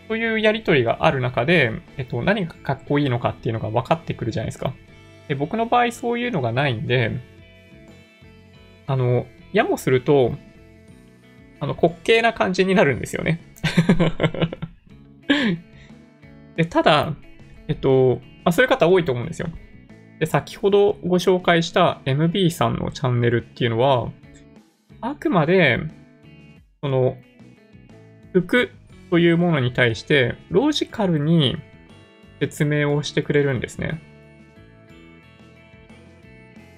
そういうやりとりがある中で、えっと、何がかっこいいのかっていうのが分かってくるじゃないですか。で僕の場合そういうのがないんで、あの、やもすると、あの、滑稽な感じになるんですよね。で、ただ、えっと、まあ、そういう方多いと思うんですよ。で、先ほどご紹介した MB さんのチャンネルっていうのは、あくまで、その、服というものに対して、ロジカルに説明をしてくれるんですね。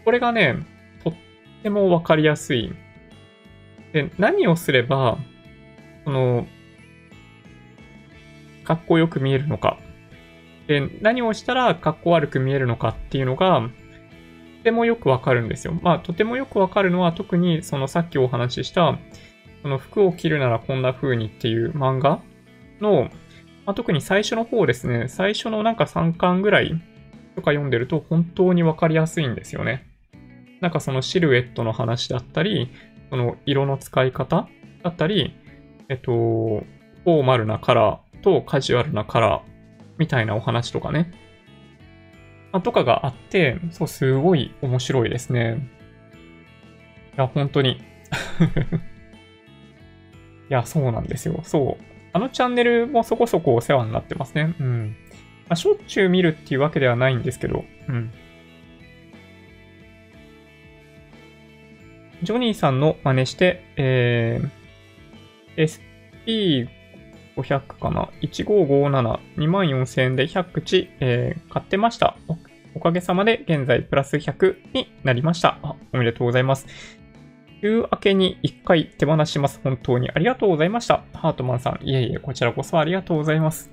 これがね、とってもわかりやすいで、何をすれば、その、かっこよく見えるのか。で、何をしたらかっこ悪く見えるのかっていうのが、てもよくわかるんですよ。まあ、とてもよくわかるのは特にそのさっきお話しした、その服を着るならこんな風にっていう漫画の、まあ、特に最初の方ですね、最初のなんか3巻ぐらいとか読んでると本当にわかりやすいんですよね。なんかそのシルエットの話だったり、その色の使い方だったり、えっと、フォーマルなカラーとカジュアルなカラーみたいなお話とかね。まあ、とかがあって、そう、すごい面白いですね。いや、本当に。いや、そうなんですよ。そう。あのチャンネルもそこそこお世話になってますね。うん。まあ、しょっちゅう見るっていうわけではないんですけど、うん。ジョニーさんの真似して、えー、SP 500かな ?1557、24000円で100口、えー、買ってましたお。かげさまで現在プラス100になりました。あおめでとうございます。週明けに1回手放します。本当にありがとうございました。ハートマンさん、いえいえ、こちらこそありがとうございます。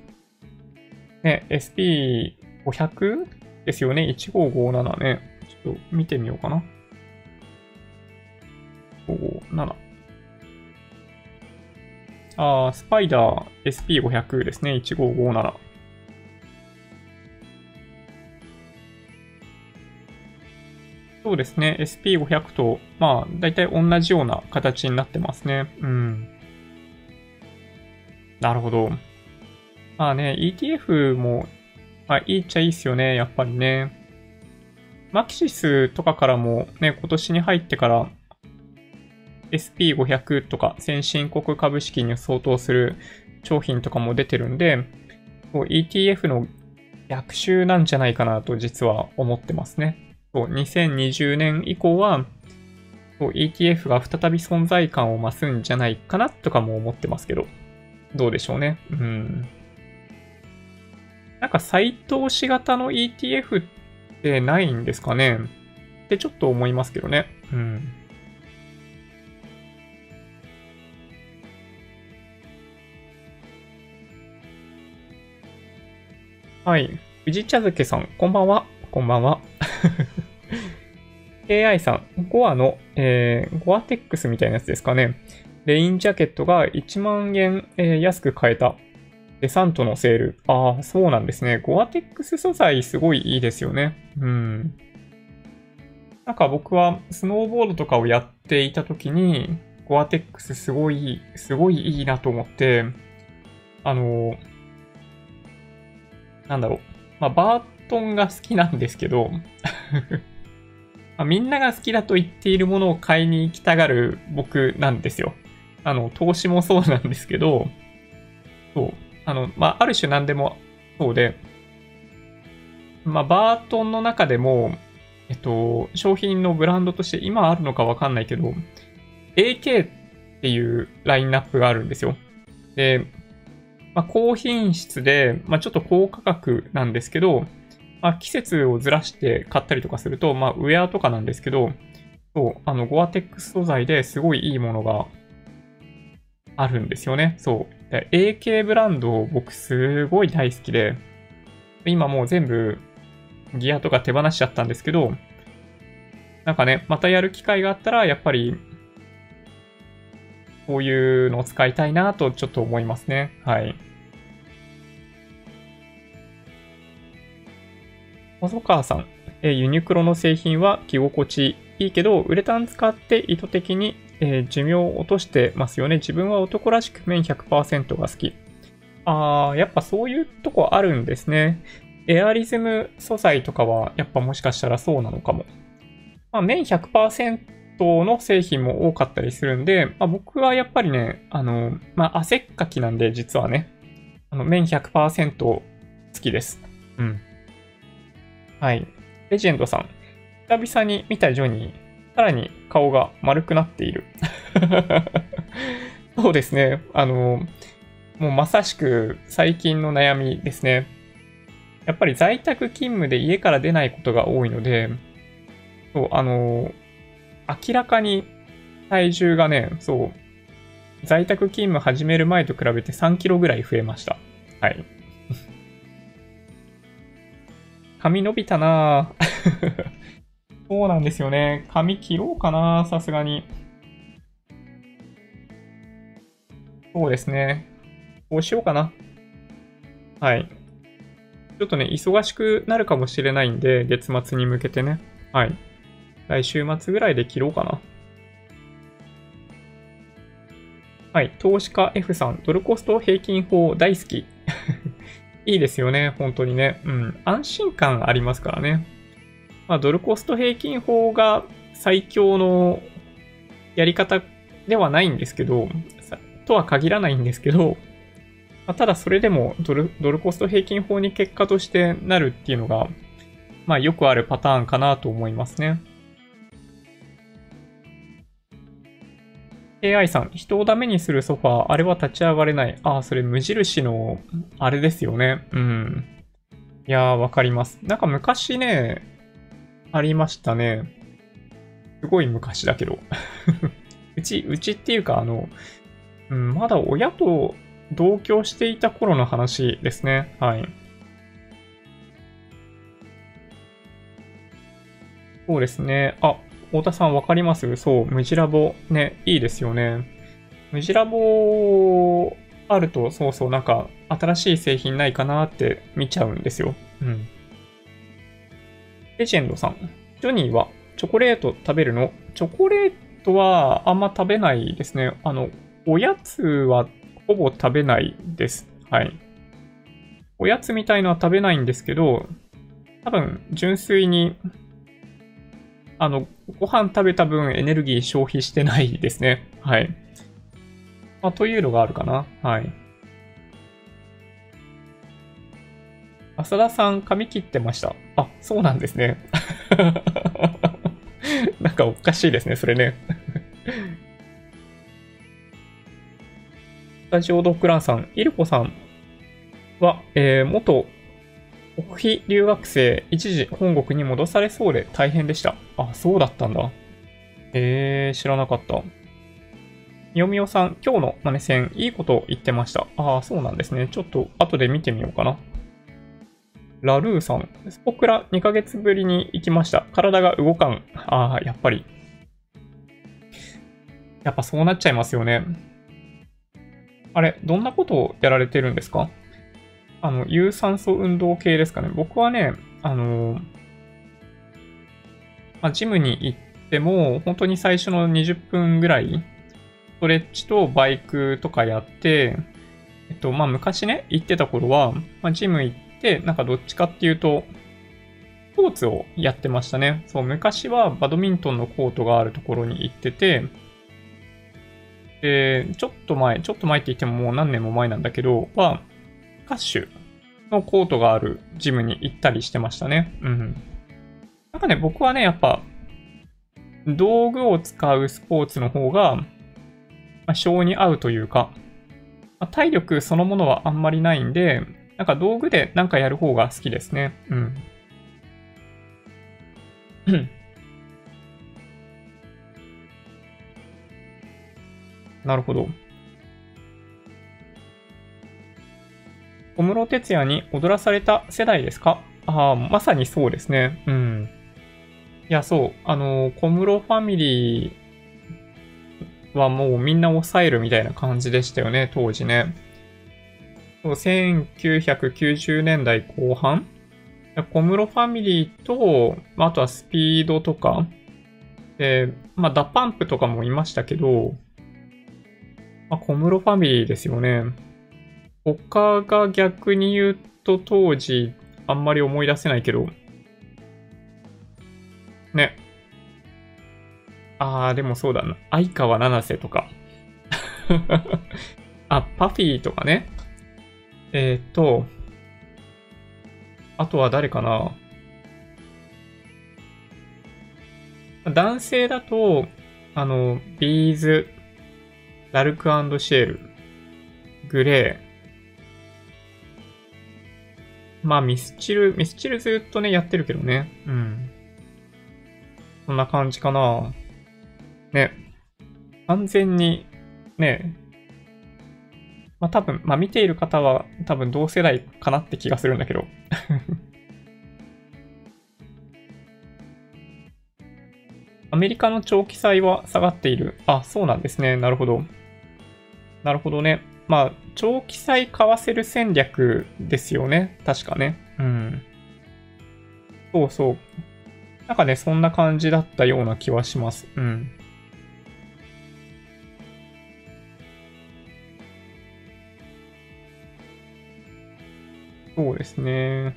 ね、SP500 ですよね？1557ね。ちょっと見てみようかな。57。あー、スパイダー SP500 ですね。1557。そうですね。SP500 と、まあ、だいたい同じような形になってますね。うん。なるほど。まあね、ETF も、まあ、いいっちゃいいっすよね。やっぱりね。マキシスとかからもね、今年に入ってから SP500 とか先進国株式に相当する商品とかも出てるんで、ETF の逆襲なんじゃないかなと実は思ってますね。2020年以降は ETF が再び存在感を増すんじゃないかなとかも思ってますけど、どうでしょうね。うん。なんか再投資型の ETF ってないんですかねってちょっと思いますけどね。うん。はい。宇治茶漬けさん、こんばんは。こんばんは。AI さん、ゴアの、えー、ゴアテックスみたいなやつですかね。レインジャケットが1万円、えー、安く買えた。デサントのセール。ああ、そうなんですね。ゴアテックス素材すごいいいですよね。うん。なんか僕はスノーボードとかをやっていた時に、ゴアテックスすごい、すごいいいなと思って、あの、なんだろう。まあ、バートンが好きなんですけど ま、みんなが好きだと言っているものを買いに行きたがる僕なんですよ。あの、投資もそうなんですけど、そう。あの、まあ、ある種何でもそうで、まあ、バートンの中でも、えっと、商品のブランドとして今あるのかわかんないけど、AK っていうラインナップがあるんですよ。で、まあ、高品質で、まあ、ちょっと高価格なんですけど、まあ、季節をずらして買ったりとかすると、まあ、ウェアとかなんですけど、そう、あの、ゴアテックス素材ですごいいいものがあるんですよね。そう。AK ブランド僕すごい大好きで、今もう全部ギアとか手放しちゃったんですけど、なんかね、またやる機会があったら、やっぱりこういうのを使いたいなとちょっと思いますね。はい。細川さん、えユニクロの製品は着心地いいけど、ウレタン使って意図的に、え、寿命を落としてますよね。自分は男らしく綿100%が好き。あー、やっぱそういうとこあるんですね。エアリズム素材とかはやっぱもしかしたらそうなのかも。まあ、綿100%トの製品も多かったりするんで、まあ、僕はやっぱりね、あの、まあ、汗っかきなんで、実はね、あの、麺100%好きです。うん。はい。レジェンドさん。久々に見たジョニー、さらに顔が丸くなっている。そうですね。あの、もうまさしく最近の悩みですね。やっぱり在宅勤務で家から出ないことが多いので、そう、あの、明らかに体重がね、そう、在宅勤務始める前と比べて3キロぐらい増えました。はい。髪伸びたな そうなんですよね。髪切ろうかなさすがに。そうですね。こうしようかな。はい。ちょっとね、忙しくなるかもしれないんで、月末に向けてね。はい。来週末ぐらいで切ろうかな。はい。投資家 F さん、ドルコスト平均法大好き。いいですよね。本当にね。うん。安心感ありますからね。まあ、ドルコスト平均法が最強のやり方ではないんですけど、とは限らないんですけど、まあ、ただそれでもドルドルコスト平均法に結果としてなるっていうのが、まあよくあるパターンかなと思いますね。AI さん、人をダメにするソファー、あれは立ち上がれない。ああ、それ無印の、あれですよね。うん。いやー、わかります。なんか昔ね、ありましたね。すごい昔だけど。うち、うちっていうか、あの、うん、まだ親と同居していた頃の話ですね。はい。そうですね。あ、太田さんわかります？そう、ムジラボ。ね、いいですよね。ムジラボあると、そうそう、なんか、新しい製品ないかなって見ちゃうんですよ。うん。レジェンドさん。ジョニーはチョコレート食べるの？チョコレートはあんま食べないですね。あの、おやつはほぼ食べないです。はい。おやつみたいのは食べないんですけど、多分、純粋にあの、ご飯食べた分エネルギー消費してないですね。はい。まあ、というのがあるかな。はい。浅田さん、髪切ってました。あ、そうなんですね。なんかおかしいですね、それね。スタジオドッグランさん、イルコさんは、えー、元国費留学生、一時本国に戻されそうで大変でした。あ、そうだったんだ。えー、知らなかった。みおみおさん、今日のマネ戦、いいこと言ってました。ああ、そうなんですね。ちょっと後で見てみようかな。ラルーさん、スポクラ2ヶ月ぶりに行きました。体が動かん。ああ、やっぱり。やっぱそうなっちゃいますよね。あれ、どんなことをやられてるんですか？あの、有酸素運動系ですかね。僕はね、あの、まあ、ジムに行っても、本当に最初の20分ぐらい、ストレッチとバイクとかやって、えっと、まあ、昔ね、行ってた頃は、まあ、ジム行って、なんかどっちかっていうと、スポーツをやってましたね。そう、昔はバドミントンのコートがあるところに行ってて、で、ちょっと前、ちょっと前って言ってももう何年も前なんだけど、は、カッシュのコートがあるジムに行ったりしてましたね。うん。なんかね、僕はね、やっぱ、道具を使うスポーツの方が、まあ、性に合うというか、まあ、体力そのものはあんまりないんで、なんか道具でなんかやる方が好きですね。うん。なるほど。小室哲也に踊らされた世代ですか？ああ、まさにそうですね。うん。いや、そう。あの、小室ファミリーはもうみんな抑えるみたいな感じでしたよね、当時ね。そう1990年代後半小室ファミリーと、あとはスピードとか、で、まあ、 DA PUMP とかもいましたけど、まあ、小室ファミリーですよね。他が逆に言うと当時あんまり思い出せないけど、ね。あー、でもそうだな。相川七瀬とか。あ、パフィーとかね。えっ、ー、と、あとは誰かな。男性だと、あの、ビーズ、ラルクシェール、グレー、まあ、ミスチル、ミスチルずっとね、やってるけどね。うん。そんな感じかな。ね。完全に、ね。まあ多分、まあ見ている方は多分同世代かなって気がするんだけど。アメリカの長期債は下がっている。あ、そうなんですね。なるほど。なるほどね。まあ、長期債買わせる戦略ですよね。確かね。うん。そうそう。なんかね、そんな感じだったような気はします。うん。そうですね。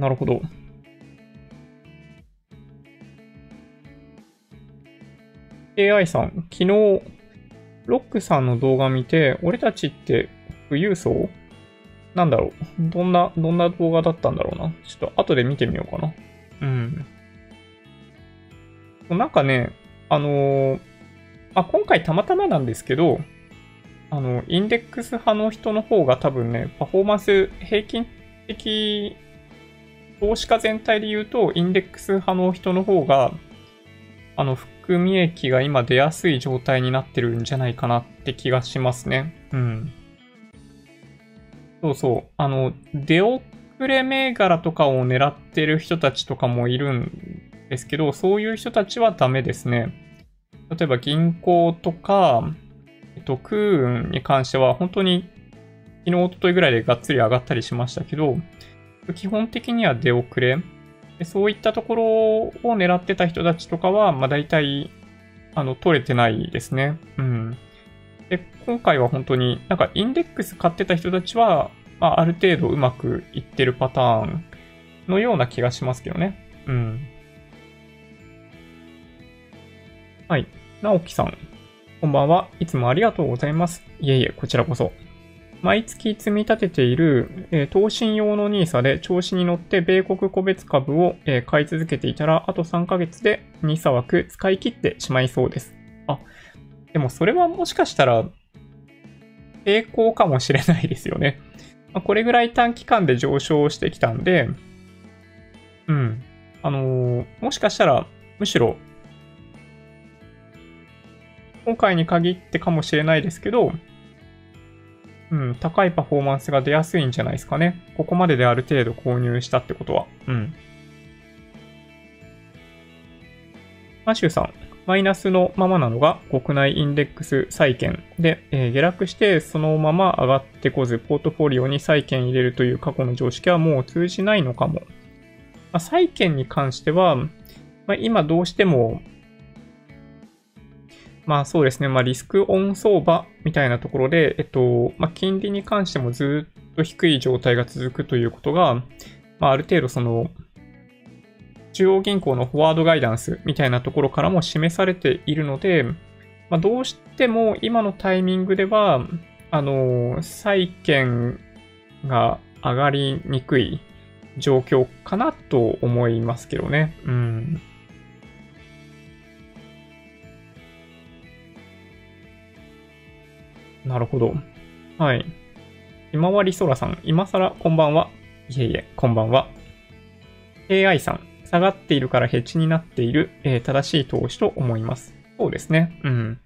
なるほど。AI さん、昨日、ロックさんの動画見て、俺たちって富裕層？なんだろうどんな、どんな動画だったんだろうな。ちょっと後で見てみようかな。うん。なんかね、あのー、あ、今回たまたまなんですけど、あの、インデックス派の人の方が多分ね、パフォーマンス平均的投資家全体で言うと、インデックス派の人の方が、あの、含み益が今出やすい状態になってるんじゃないかなって気がしますね。うん。そうそう。あの、出遅れ銘柄とかを狙ってる人たちとかもいるんですけど、そういう人たちはダメですね。例えば銀行とか、えっと、クーンに関しては本当に昨日、おとといぐらいでがっつり上がったりしましたけど、基本的には出遅れ。でそういったところを狙ってた人たちとかは、まあ大体、あの、取れてないですね。うん。で、今回は本当に、なんかインデックス買ってた人たちは、まあある程度うまくいってるパターンのような気がしますけどね。うん。はい。直樹さん。こんばんは。いつもありがとうございます。いえいえ、こちらこそ。毎月積み立てている、えー、投信用の NISA で調子に乗って米国個別株を、えー、買い続けていたら、あと3ヶ月で NISA 枠使い切ってしまいそうです。あ、でもそれはもしかしたら、成功かもしれないですよね。まあ、これぐらい短期間で上昇してきたんで、うん。あのー、もしかしたら、むしろ今回に限ってかもしれないですけど、うん、高いパフォーマンスが出やすいんじゃないですかね。ここまでである程度購入したってことは。うん。マシューさん、マイナスのままなのが国内インデックス債券で、えー、下落してそのまま上がってこず、ポートフォリオに債券入れるという過去の常識はもう通じないのかも。まあ、債券に関しては、まあ、今どうしてもまあそうですね、まあリスクオン相場みたいなところで、えっと、まあ金利に関してもずっと低い状態が続くということが、まあある程度その、中央銀行のフォワードガイダンスみたいなところからも示されているので、まあ、どうしても今のタイミングでは、あの、債券が上がりにくい状況かなと思いますけどね。うん。なるほど。はい。今治空さん、今更こんばんは。いえいえ、こんばんは。AI さん、下がっているからヘッジになっている、えー、正しい投資と思います。そうですね。うん。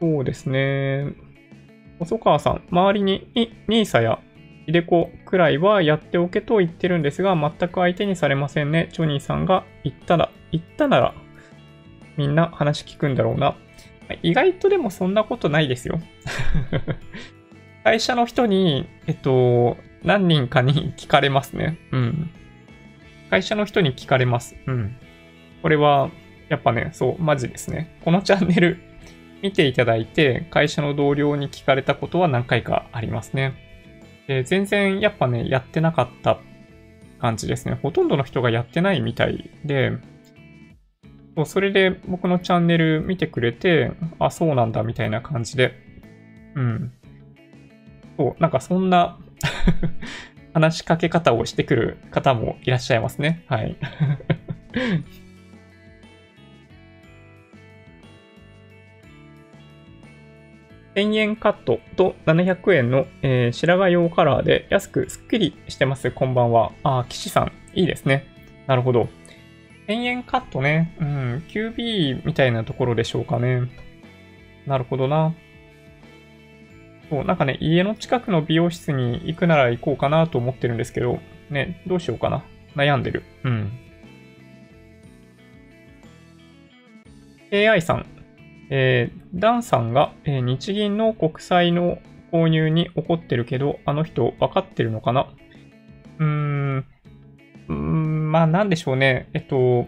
そうですね。細川さん、周りに NISA やイデコくらいはやっておけと言ってるんですが、全く相手にされませんね。ジョニーさんが言ったら、言ったなら、みんな話聞くんだろうな。意外とでもそんなことないですよ。会社の人に、えっと、何人かに聞かれますね。うん。会社の人に聞かれます。うん。これは、やっぱね、そう、マジですね。このチャンネル見ていただいて、会社の同僚に聞かれたことは何回かありますね。で、全然やっぱね、やってなかった感じですね。ほとんどの人がやってないみたいで、それで僕のチャンネル見てくれて、あ、そうなんだみたいな感じで、うん。そう、なんかそんな 話しかけ方をしてくる方もいらっしゃいますね。はい。1000円カットと700円の、えー、白髪用カラーで安くスッキリしてます。こんばんは。あ、岸さん。いいですね。なるほど。1000円カットね。うん。QB みたいなところでしょうかね。なるほどな。そう、なんかね、家の近くの美容室に行くなら行こうかなと思ってるんですけど、ね、どうしようかな。悩んでる。うん。AI さん、えー、ダンさんが、えー、日銀の国債の購入に怒ってるけど、あの人分かってるのかな？うーん、まあなんでしょうね。えっと、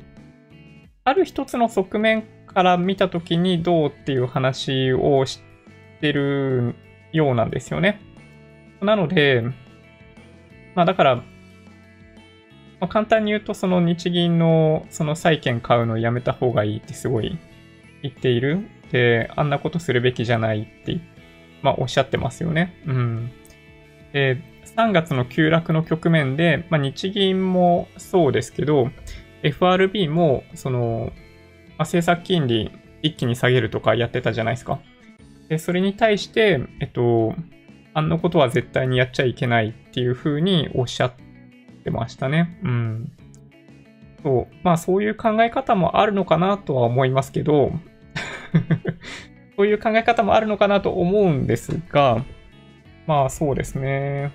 ある一つの側面から見たときにどうっていう話をしてるようなんですよね。なので、まあだから、まあ、簡単に言うと、その日銀のその債券買うのやめた方がいいってすごい言っている。で、あんなことするべきじゃないって、まあ、おっしゃってますよね。うん。で、3月の急落の局面で、まあ、日銀もそうですけど、FRB も、その、まあ、政策金利一気に下げるとかやってたじゃないですか。で、それに対して、えっと、あんなことは絶対にやっちゃいけないっていうふうにおっしゃってましたね。うん。そう。まあそういう考え方もあるのかなとは思いますけど、そういう考え方もあるのかなと思うんですが、まあそうですね。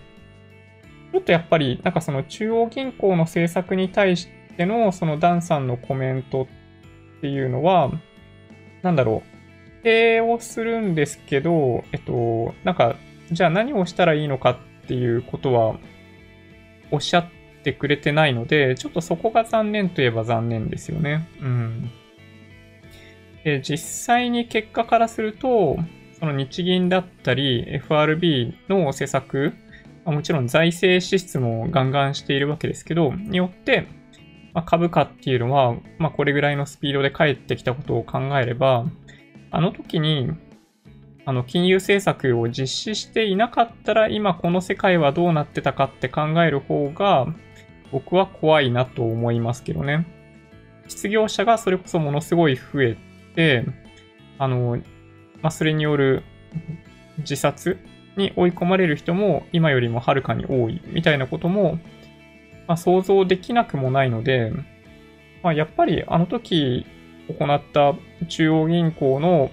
ちょっとやっぱり、なんかその中央銀行の政策に対してのそのダンさんのコメントっていうのは、なんだろう、否定をするんですけど、えっと、なんか、じゃあ何をしたらいいのかっていうことはおっしゃっててくれてないので、ちょっとそこが残念といえば残念ですよね。うん。で、実際に結果からすると、その日銀だったり FRB の施策、もちろん財政支出もガンガンしているわけですけど、によって、まあ、株価っていうのは、まあ、これぐらいのスピードで返ってきたことを考えれば、あの時に、あの、金融政策を実施していなかったら、今この世界はどうなってたかって考える方が、僕は怖いなと思いますけどね。失業者がそれこそものすごい増えて、あの、まあ、それによる自殺に追い込まれる人も今よりもはるかに多いみたいなこともまあ、想像できなくもないので、まあ、やっぱりあの時行った中央銀行の、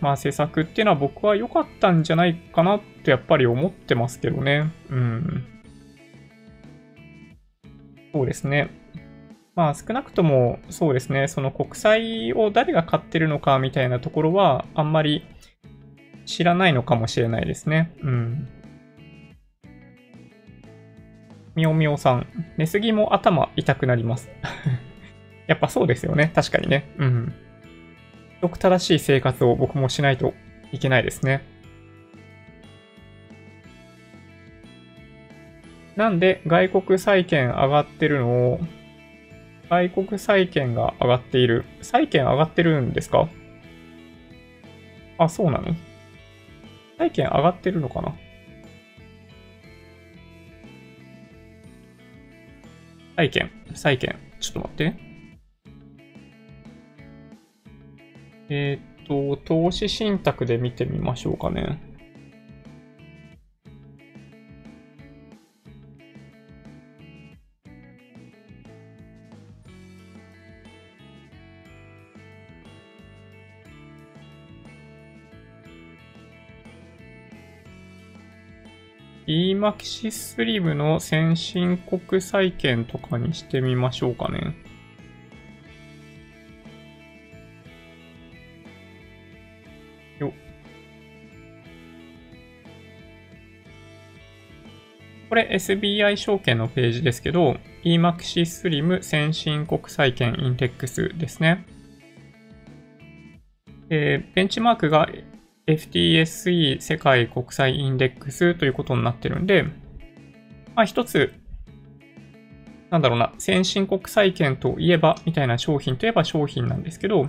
まあ、政策っていうのは僕は良かったんじゃないかなってやっぱり思ってますけどね。うん。そうですね。まあ少なくともそうですね、その国債を誰が買ってるのかみたいなところはあんまり知らないのかもしれないですね。うん。みおみおさん。寝すぎも頭痛くなります。やっぱそうですよね。確かにね。うん。よく正しい生活を僕もしないといけないですね。なんで外国債券上がってるのを、外国債券が上がっている。債券上がってるんですか？あ、そうなの？債券上がってるのかな？債券、債券。ちょっと待って。えっ、と、投資信託で見てみましょうかね。マキシスリムの先進国債券とかにしてみましょうかね。よこれ SBI 証券のページですけど、e マキシスリム先進国債券インデックスですね。えー、ベンチマークが FTSE 世界国際インデックスということになってるんで、まあ一つ、なんだろうな、先進国債券といえば、みたいな商品といえば商品なんですけど、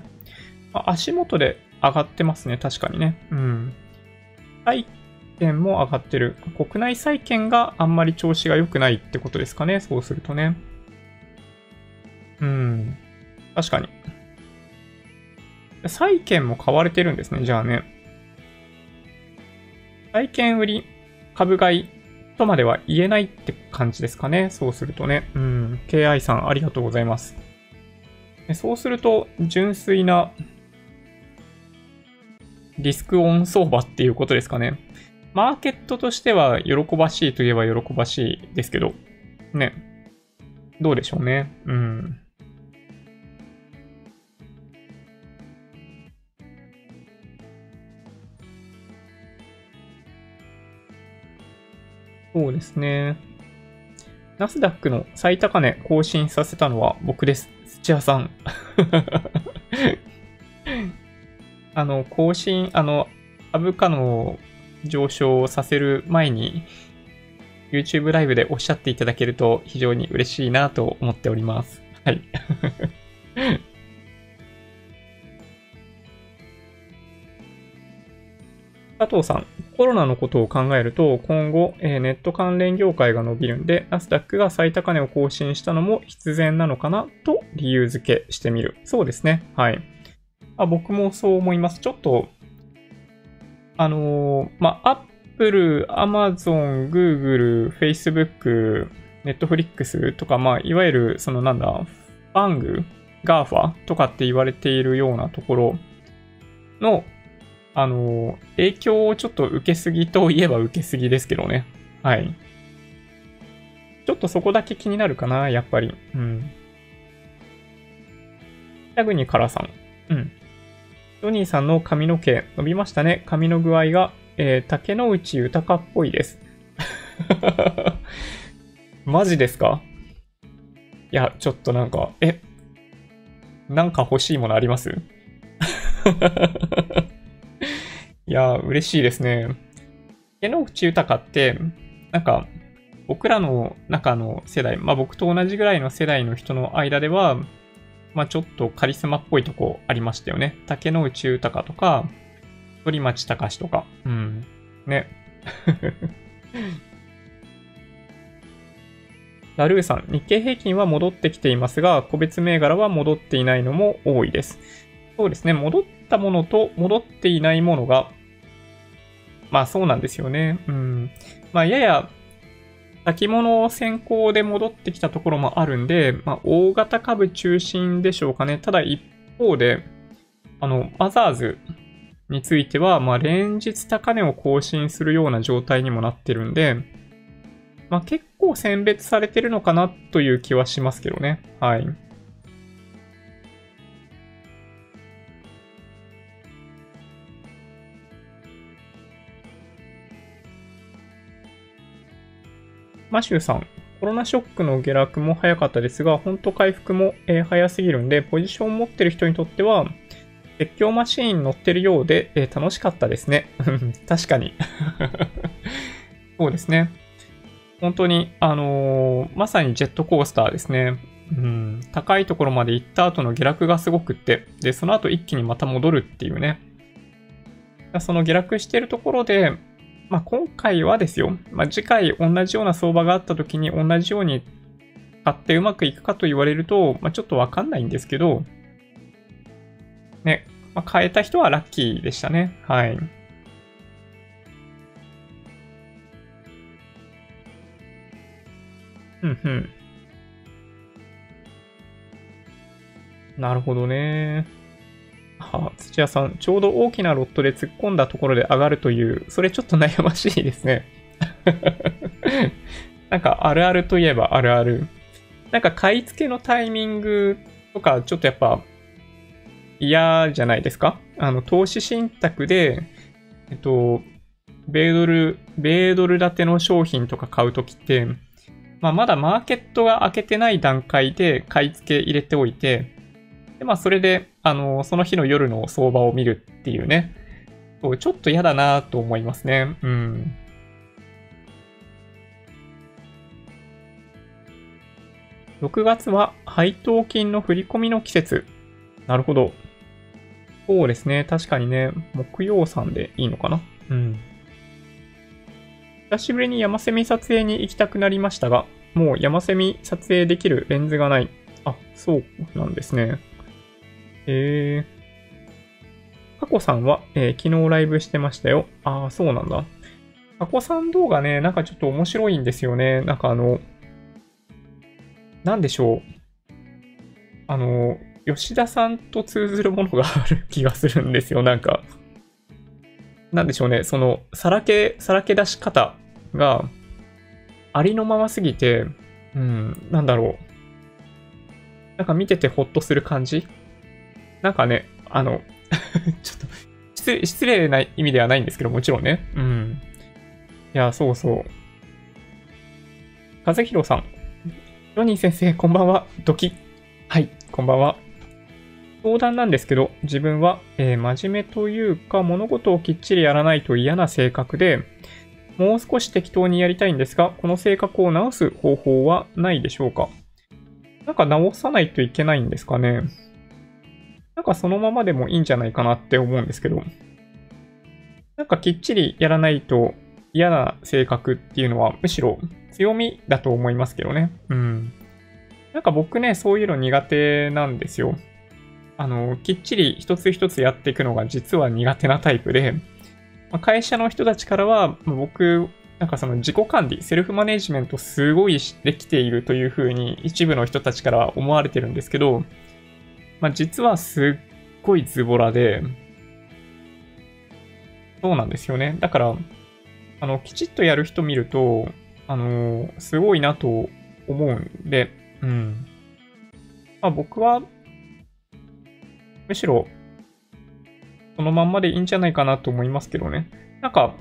まあ、足元で上がってますね、確かにね。うん。債券も上がってる。国内債券があんまり調子が良くないってことですかね、そうするとね。うん。確かに。債券も買われてるんですね、じゃあね。債券売り、株買いとまでは言えないって感じですかね。そうするとね。うん。KI さんありがとうございます。そうすると、純粋なリスクオン相場っていうことですかね。マーケットとしては喜ばしいといえば喜ばしいですけど、ね。どうでしょうね。うん。そうですね。ナスダックの最高値更新させたのは僕です。土屋さん。あの、更新、あの、株価の上昇をさせる前に、YouTube ライブでおっしゃっていただけると非常に嬉しいなと思っております。はい。佐藤さん、コロナのことを考えると、今後、えー、ネット関連業界が伸びるんで、ナスダックが最高値を更新したのも必然なのかなと理由付けしてみる。そうですね。はい。あ僕もそう思います。ちょっと、あのー、まあ、Apple、Amazon、Google、Facebook、Netflix とか、まあ、いわゆる、そのなんだ、 FAANG、GAFA とかって言われているようなところの、あの、影響をちょっと受けすぎといえば受けすぎですけどね。はい。ちょっとそこだけ気になるかな、やっぱり。うん。ヤグニカラさん。うん。ジョニーさんの髪の毛伸びましたね。髪の具合が、えー、竹之内豊っぽいです。マジですか？いや、ちょっとなんか、え、なんか欲しいものあります？いやー、嬉しいですね。毛の内豊って、なんか、僕らの中の世代、まあ僕と同じぐらいの世代の人の間では、まあちょっとカリスマっぽいとこありましたよね。竹野内豊とか、鳥町隆とか。うん。ね。ラルーさん、日経平均は戻ってきていますが、個別銘柄は戻っていないのも多いです。そうですね、戻ったものと戻っていないものがまあそうなんですよね。うん。まあやや先物先行で戻ってきたところもあるんで、まあ大型株中心でしょうかね。ただ一方で、あの、マザーズについては、まあ連日高値を更新するような状態にもなってるんで、まあ結構選別されてるのかなという気はしますけどね。はい。マシューさん、コロナショックの下落も早かったですが、本当回復も、え、早すぎるんで、ポジションを持ってる人にとっては、絶叫マシーン乗ってるようで、え、楽しかったですね。確かに そうですね。本当に、あのー、まさにジェットコースターですね。うん、高いところまで行った後の下落がすごくって、で、その後一気にまた戻るっていうね。その下落してるところで、まあ、今回はですよ、まあ、次回同じような相場があった時に同じように買ってうまくいくかと言われると、まあ、ちょっとわかんないんですけど、ね、まあ、変えた人はラッキーでしたね。はい。うんうん。なるほどね。は、土屋さん、ちょうど大きなロットで突っ込んだところで上がるという、それちょっと悩ましいですね。なんかあるあるといえばあるある。なんか買い付けのタイミングとか、ちょっとやっぱ嫌じゃないですか？あの、投資信託で、えっと、米ドル、米ドル建ての商品とか買うときって、まあ、まだマーケットが開けてない段階で買い付け入れておいて、で、まあ、それで、あの、その日の夜の相場を見るっていうね。そうちょっと嫌だなと思いますね。うん。6月は配当金の振り込みの季節。なるほど。そうですね。確かにね、木曜さんでいいのかな。うん。久しぶりに山セミ撮影に行きたくなりましたが、もう山セミ撮影できるレンズがない。あ、そうなんですね。えー、過去さんは、えー、昨日ライブしてましたよ。ああ、そうなんだ。過去さん動画ね、なんかちょっと面白いんですよね。なんかあの、なんでしょう。あの、吉田さんと通ずるものがある 気がするんですよ。なんか、なんでしょうね。その、さらけ、さらけ出し方がありのまますぎて、うん、なんだろう。なんか見ててほっとする感じなんかね、あの ちょっと失、失礼な意味ではないんですけど、もちろんね。うん。いや、そうそう。和弘さん。ロニー先生、こんばんは。ドキ。はい、こんばんは。相談なんですけど、自分は、えー、真面目というか、物事をきっちりやらないと嫌な性格で、もう少し適当にやりたいんですが、この性格を直す方法はないでしょうかなんか直さないといけないんですかねなんかそのままでもいいんじゃないかなって思うんですけど。なんかきっちりやらないと嫌な性格っていうのはむしろ強みだと思いますけどね。うん。なんか僕ね、そういうの苦手なんですよ。あの、きっちり一つ一つやっていくのが実は苦手なタイプで、まあ、会社の人たちからは、ま、僕、なんかその自己管理、セルフマネジメントすごいできているというふうに一部の人たちから思われてるんですけど、まあ、実はすっごいズボラで、そうなんですよね。だから、あの、きちっとやる人見ると、あの、すごいなと思うんで、うん。まあ僕は、むしろ、そのまんまでいいんじゃないかなと思いますけどね。なんか、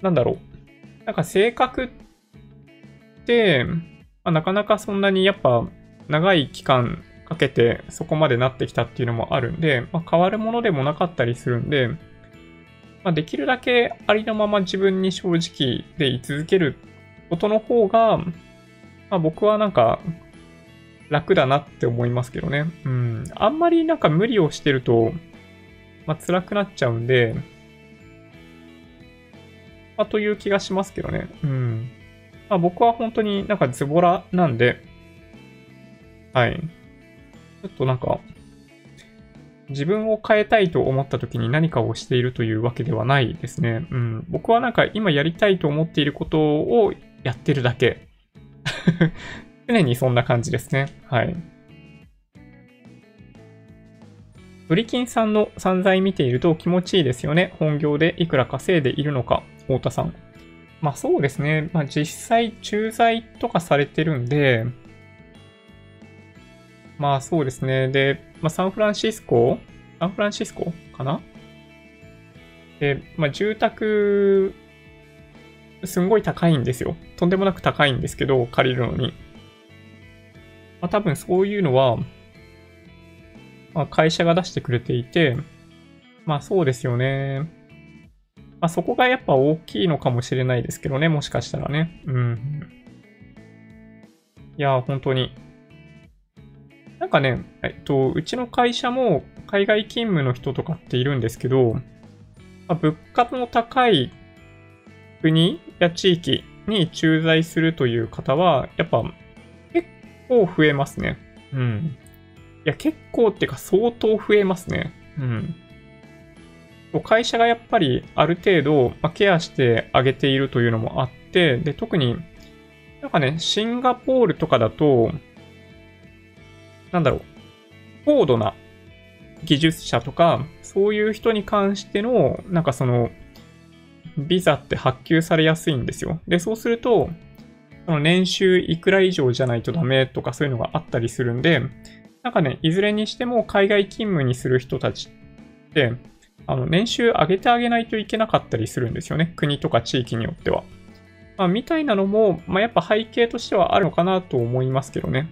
なんだろう。なんか性格って、まあ、なかなかそんなにやっぱ長い期間かけてそこまでなってきたっていうのもあるんで、まあ、変わるものでもなかったりするんで、まあ、できるだけありのまま自分に正直でい続けることの方が、まあ、僕はなんか楽だなって思いますけどね。うん。あんまりなんか無理をしてると、まあ、辛くなっちゃうんで、まあ、という気がしますけどね。うん。まあ、僕は本当になんかズボラなんで、はい。ちょっとなんか、自分を変えたいと思った時に何かをしているというわけではないですね。うん。僕はなんか今やりたいと思っていることをやってるだけ。常にそんな感じですね。はい。ドリキンさんの散財見ていると気持ちいいですよね。本業でいくら稼いでいるのか、太田さん。まあそうですね。まあ実際駐在とかされてるんで、まあそうですね。で、まあ、サンフランシスコサンフランシスコかな？で、まあ住宅、すんごい高いんですよ。とんでもなく高いんですけど、借りるのに。まあ多分そういうのは、まあ会社が出してくれていて、まあそうですよね。まあそこがやっぱ大きいのかもしれないですけどね、もしかしたらね。うん。いや、本当になんかね、えっと、うちの会社も海外勤務の人とかっているんですけど、ま、物価の高い国や地域に駐在するという方は、やっぱ結構増えますね。うん。いや、結構っていうか相当増えますね。うん。会社がやっぱりある程度、まケアしてあげているというのもあって、で、特になんかね、シンガポールとかだと、なんだろう、高度な技術者とか、そういう人に関しての、なんかその、ビザって発給されやすいんですよ。で、そうすると、その年収いくら以上じゃないとダメとかそういうのがあったりするんで、なんかね、いずれにしても海外勤務にする人たちって、あの、年収上げてあげないといけなかったりするんですよね。国とか地域によっては。まあ、みたいなのも、まあ、やっぱ背景としてはあるのかなと思いますけどね。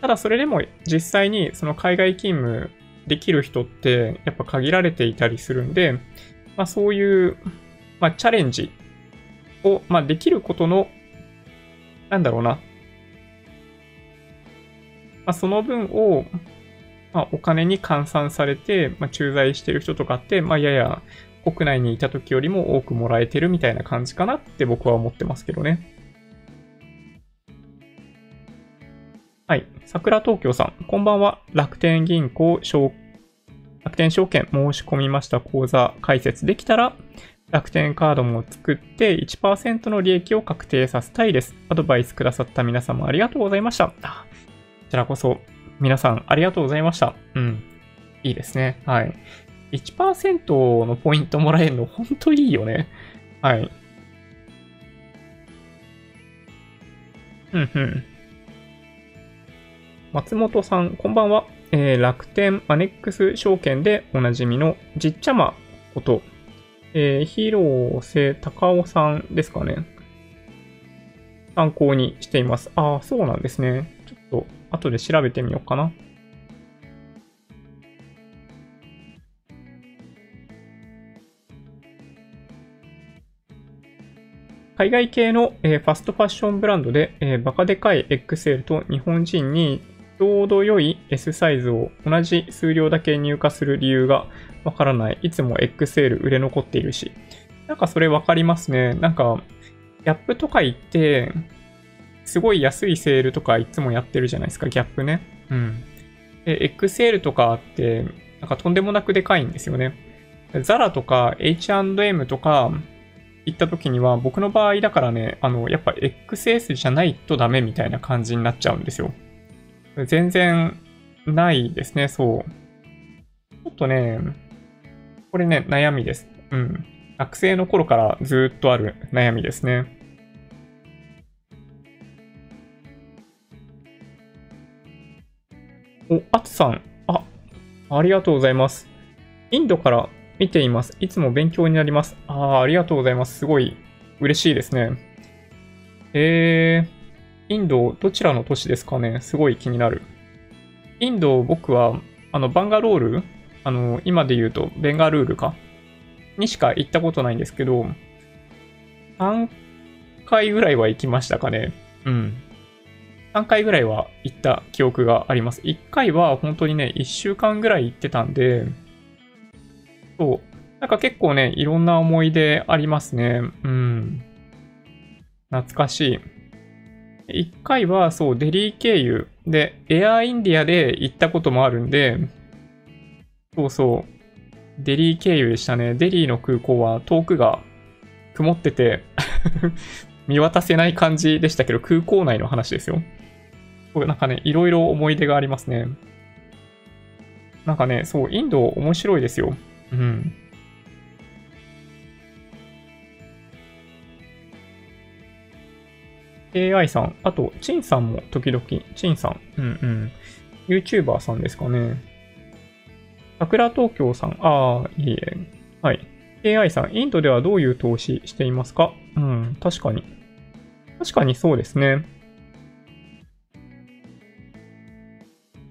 ただそれでも実際にその海外勤務できる人ってやっぱ限られていたりするんで、まあそういう、まあチャレンジを、まあできることの、なんだろうな。まあその分を、まあお金に換算されて、まあ駐在してる人とかって、まあやや国内にいた時よりも多くもらえてるみたいな感じかなって僕は思ってますけどね。はい。桜東京さん、こんばんは。楽天銀行、楽天証券申し込みました口座開設できたら、楽天カードも作って1%の利益を確定させたいです。アドバイスくださった皆様ありがとうございました。こちらこそ皆さんありがとうございました。うん。いいですね。はい。1%のポイントもらえるの本当いいよね。はい。うんうん。松本さん、こんばんは。えー、楽天マネックス証券でおなじみのじっちゃまこと、えー、広瀬隆夫さんですかね。参考にしています。ああ、そうなんですね。ちょっと後で調べてみようかな。海外系の、えーファストファッションブランドで、えーバカでかい XL と日本人にちょうど良い S サイズを同じ数量だけ入荷する理由がわからない。いつも XL 売れ残っているし。なんかそれわかりますね。なんか、ギャップとか行って、すごい安いセールとかいつもやってるじゃないですか、ギャップね。うん。で、XL とかあって、なんかとんでもなくでかいんですよね。ザラとか H&M とか行った時には、僕の場合だからね、あの、やっぱ XS じゃないとダメみたいな感じになっちゃうんですよ。全然ないですね、そう。ちょっとね、これね、悩みです。うん。学生の頃からずっとある悩みですね。お、あつさん。あ、ありがとうございます。インドから見ています。いつも勉強になります。ああ、ありがとうございます。すごい嬉しいですね。えー、インド、どちらの都市ですかね？すごい気になる。インド、僕は、あの、バンガロールあの、今で言うと、ベンガルールか？にしか行ったことないんですけど、3回ぐらいは行きましたかね？うん。3回ぐらいは行った記憶があります。1回は本当にね、1週間ぐらい行ってたんで、そう。なんか結構ね、いろんな思い出ありますね。うん。懐かしい。1回はそう、デリー経由で、エアーインディアで行ったこともあるんで、そうそう。デリー経由でしたね。デリーの空港は遠くが曇ってて 見渡せない感じでしたけど、空港内の話ですよ。なんかね、いろいろ思い出がありますね。なんかね、そう、インド面白いですよ。うん。AI さん、あと、チンさんも時々、チンさん、うんうん。YouTuber さんですかね。桜東京さん、ああ、いいえ。はい。AI さん、インドではどういう投資していますか？うん、確かに。確かにそうですね。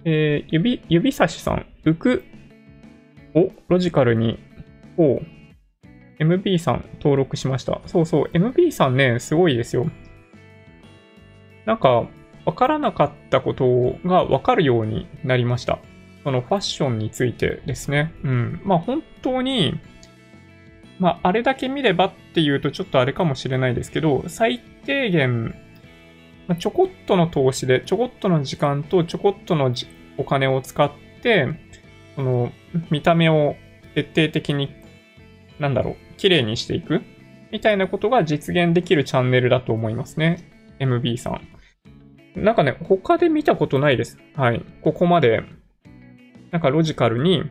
えー、指、指差しさん、浮く？をロジカルに、お MB さん登録しました。そうそう、MB さんね、すごいですよ。なんか、わからなかったことがわかるようになりました。そのファッションについてですね。うん。まあ本当に、まああれだけ見ればっていうとちょっとあれかもしれないですけど、最低限、まちょこっとの投資で、ちょこっとの時間とちょこっとのお金を使って、その見た目を徹底的に、なんだろう、綺麗にしていくみたいなことが実現できるチャンネルだと思いますね。MB さん。なんかね、他で見たことないです。はい。ここまで、なんかロジカルに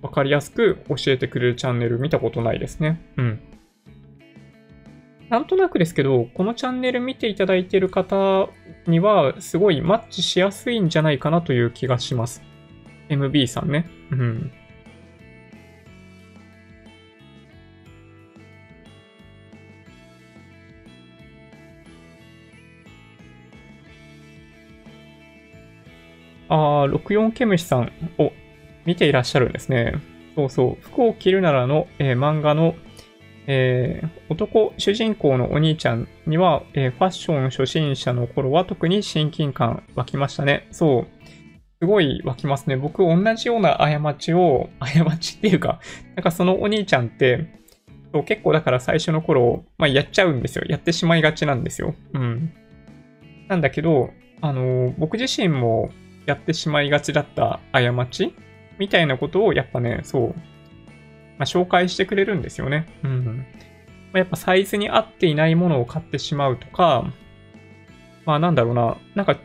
わかりやすく教えてくれるチャンネル見たことないですね。うん。なんとなくですけど、このチャンネル見ていただいている方には、すごいマッチしやすいんじゃないかなという気がします。MB さんね。うん。ああ、64ケムシさんを見ていらっしゃるんですね。そうそう。服を着るならの、えー漫画の、えー男、主人公のお兄ちゃんには、えーファッション初心者の頃は特に親近感湧きましたね。そう。すごい湧きますね。僕、同じような過ちを、過ちっていうか、なんかそのお兄ちゃんって、そう結構だから最初の頃、まあ、やっちゃうんですよ。やってしまいがちなんですよ。うん。なんだけど、あの僕自身もやってしまいがちだった過ちみたいなことをやっぱね、そう、まあ、紹介してくれるんですよね。うん。まあ、やっぱサイズに合っていないものを買ってしまうとか、まあなんだろうな、なんか、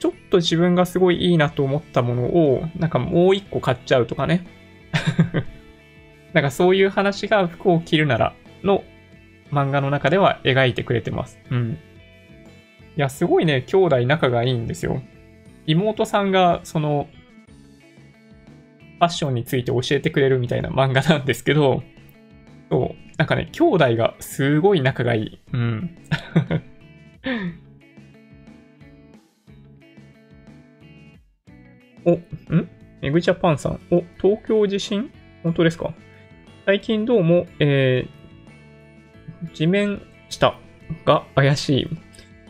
ちょっと自分がすごいいいなと思ったものを、なんかもう一個買っちゃうとかね。なんかそういう話が服を着るならの漫画の中では描いてくれてます。うん。いや、すごいね、兄弟仲がいいんですよ。妹さんが、その、ファッションについて教えてくれるみたいな漫画なんですけど、そう、なんかね、兄弟がすごい仲がいい。うん。お、ん？メグジャパンさん。お、東京地震？本当ですか？最近どうも、えー地面したが怪しい。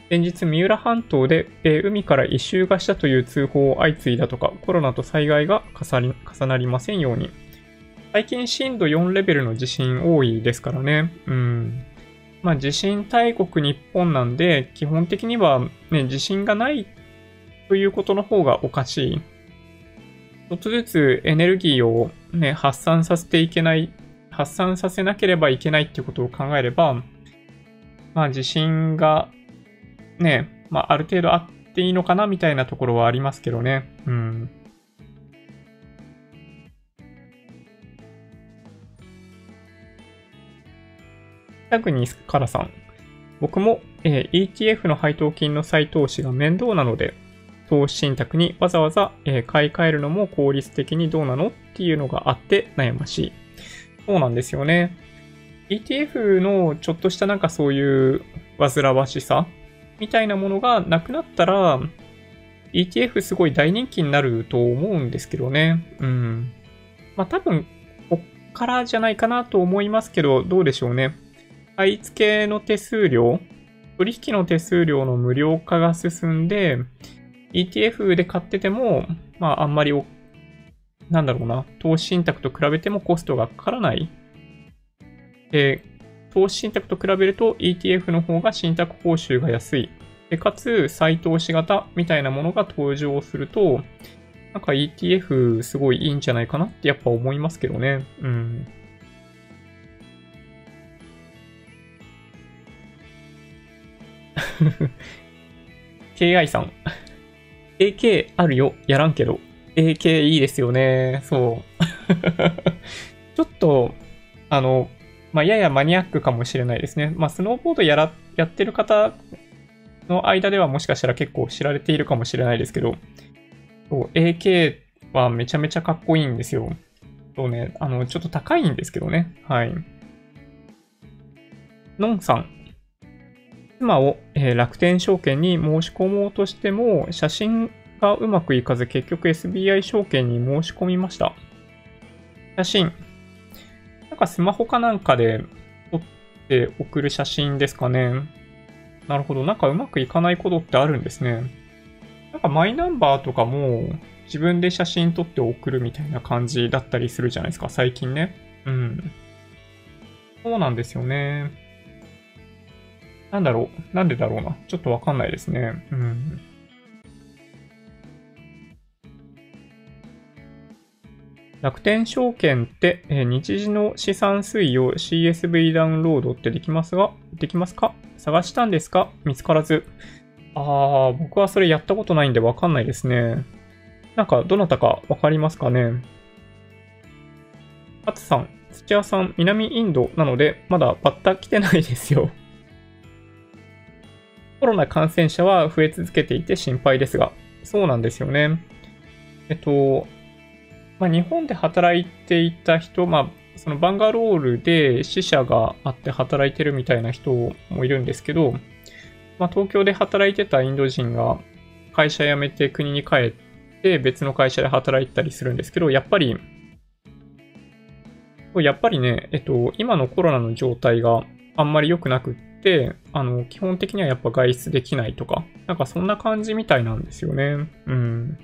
先日、三浦半島で、えー、海から異臭がしたという通報を相次いだとか、コロナと災害が重なりませんように。最近震度4レベルの地震多いですからね。うん。まあ地震大国日本なんで、基本的にはね、地震がないということの方がおかしい。ちょっとずつエネルギーをね、発散させていけない、発散させなければいけないっていうことを考えれば、まあ地震がね、まあある程度あっていいのかなみたいなところはありますけどね。うん。タグニスカラさん。僕も、えー、ETF の配当金の再投資が面倒なので、投資信託にわざわざ、えー、買い替えるのも効率的にどうなのっていうのがあって悩ましい。そうなんですよね。ETF のちょっとしたなんかそういう煩わしさみたいなものがなくなったら、ETF すごい大人気になると思うんですけどね。うん。まあ多分、こっからじゃないかなと思いますけど、どうでしょうね。買い付けの手数料、取引の手数料の無料化が進んで、ETF で買ってても、まああんまりなんだろうな、投資信託と比べてもコストがかからない。で、投資信託と比べると ETF の方が信託報酬が安い。で、かつ、再投資型みたいなものが登場すると、なんか ETF すごいいいんじゃないかなってやっぱ思いますけどね。うん。KI さん。AK あるよ、やらんけど。AK いいですよね。そう。ちょっと、あの、まあ、ややマニアックかもしれないですね。まあ、スノーボードやら、やってる方の間ではもしかしたら結構知られているかもしれないですけど、AK はめちゃめちゃかっこいいんですよ。そうね、あの、ちょっと高いんですけどね。はい。のんさん。妻を、えー、楽天証券に申し込もうとしても、写真がうまくいかず結局 SBI 証券に申し込みました。写真。なんかスマホかなんかで撮って送る写真ですかね。なるほど。なんかうまくいかないことってあるんですね。なんかマイナンバーとかも自分で写真撮って送るみたいな感じだったりするじゃないですか。最近ね。うん。そうなんですよね。なんだろう。なんでだろうな。ちょっとわかんないですね。うん。楽天証券って、え、日時の資産推移を CSV ダウンロードってできますが、できますか？探したんですか？見つからず。あー、僕はそれやったことないんでわかんないですね。なんか、どなたかわかりますかね？あつさん、土屋さん、南インドなので、まだバッタ来てないですよ。コロナ感染者は増え続けていて心配ですが、そうなんですよね。えっと、まあ、日本で働いていた人、まあ、そのバンガロールで死者があって働いてるみたいな人もいるんですけど、まあ、東京で働いてたインド人が会社辞めて国に帰って別の会社で働いたりするんですけど、やっぱり、やっぱりね、えっと、今のコロナの状態があんまり良くなくって、あの、基本的にはやっぱ外出できないとか、なんかそんな感じみたいなんですよね。うん。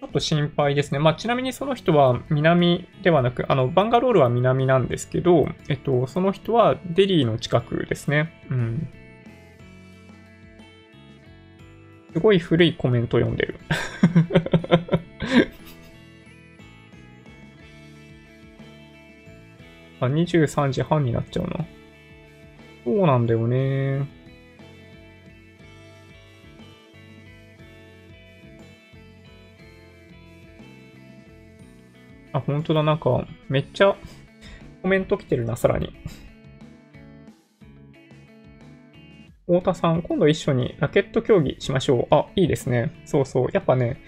ちょっと心配ですね。まあ、ちなみにその人は南ではなく、あの、バンガロールは南なんですけど、えっと、その人はデリーの近くですね。うん。すごい古いコメント読んでる。あ、23時半になっちゃうな。そうなんだよね。あ、本当だ、なんか、めっちゃコメント来てるな、さらに。太田さん、今度一緒にラケット競技しましょう。あ、いいですね。そうそう。やっぱね、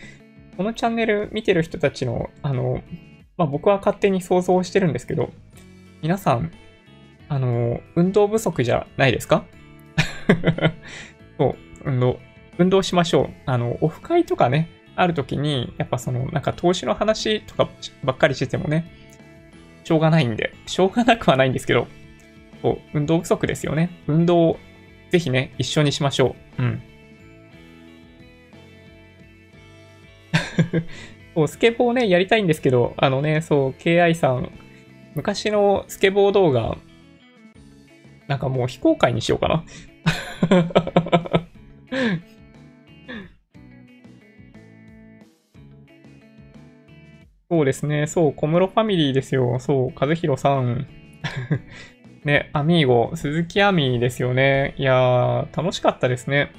このチャンネル見てる人たちの、あの、まあ、僕は勝手に想像してるんですけど、皆さん、あの、運動不足じゃないですか？そう、運動、運動しましょう。あの、オフ会とかね、ある時に、やっぱその、なんか投資の話とかばっかりしててもね、しょうがないんで、しょうがなくはないんですけど、そう運動不足ですよね。運動をぜひね、一緒にしましょう。うん。そう、スケボーね、やりたいんですけど、あのね、そう、KI さん、昔のスケボー動画、なんかもう非公開にしようかな。そうですね。そう、小室ファミリーですよ。そう、和弘さん。ね、アミーゴ、鈴木アミーですよね。いやー、楽しかったですね。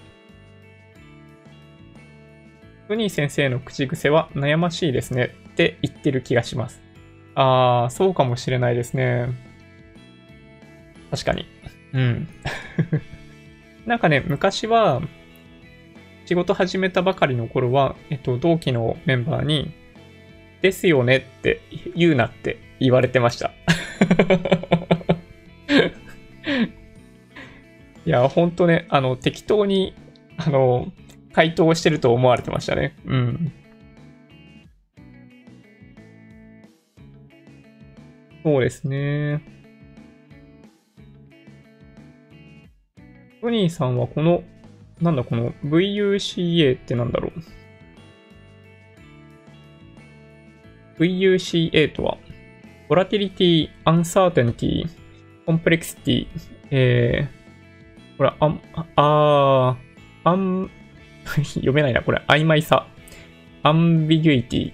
ウニー先生の口癖は悩ましいですねって言ってる気がします。あー、そうかもしれないですね。確かに。うん。なんかね、昔は、仕事始めたばかりの頃は、えっと、同期のメンバーに、ですよねって言うなって言われてました。いや、ほんとね、あの、適当に、あの、回答してると思われてましたね。うん。そうですね。トニーさんはこの、なんだこの VUCA ってなんだろう。VUCA とは、Volatility, Uncertainty, Complexity, えー、ほら、あ、あー、あん、読めないな、これ。曖昧さ。アンビギュイティ。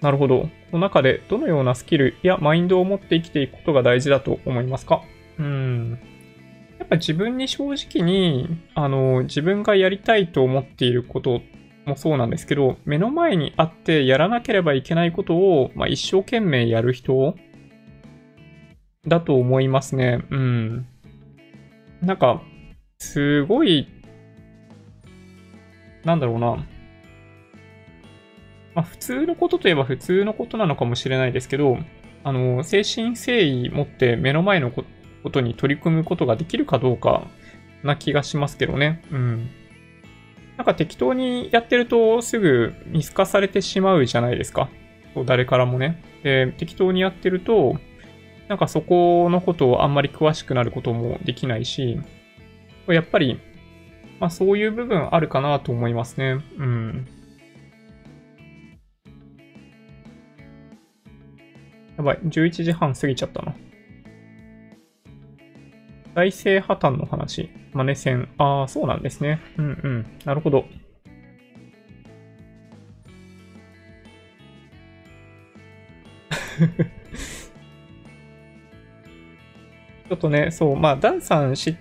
なるほど。この中でどのようなスキルやマインドを持って生きていくことが大事だと思いますか？うん。やっぱ自分に正直に、あの、自分がやりたいと思っていることもそうなんですけど、目の前にあってやらなければいけないことを、まあ、一生懸命やる人だと思いますね。うん。なんか、すごい、なんだろうな。まあ、普通のことといえば普通のことなのかもしれないですけど、あの、精神誠意持って目の前のことに取り組むことができるかどうかな気がしますけどね。うん。なんか適当にやってるとすぐ見透かされてしまうじゃないですか。誰からもね。で、適当にやってると、なんかそこのことをあんまり詳しくなることもできないし、やっぱり、まあそういう部分あるかなと思いますね。うん。やばい、11時半過ぎちゃったな。財政破綻の話。マネ戦。ああ、そうなんですね。うんうん。なるほど。ちょっとね、そう、まあ、ダンさん知っ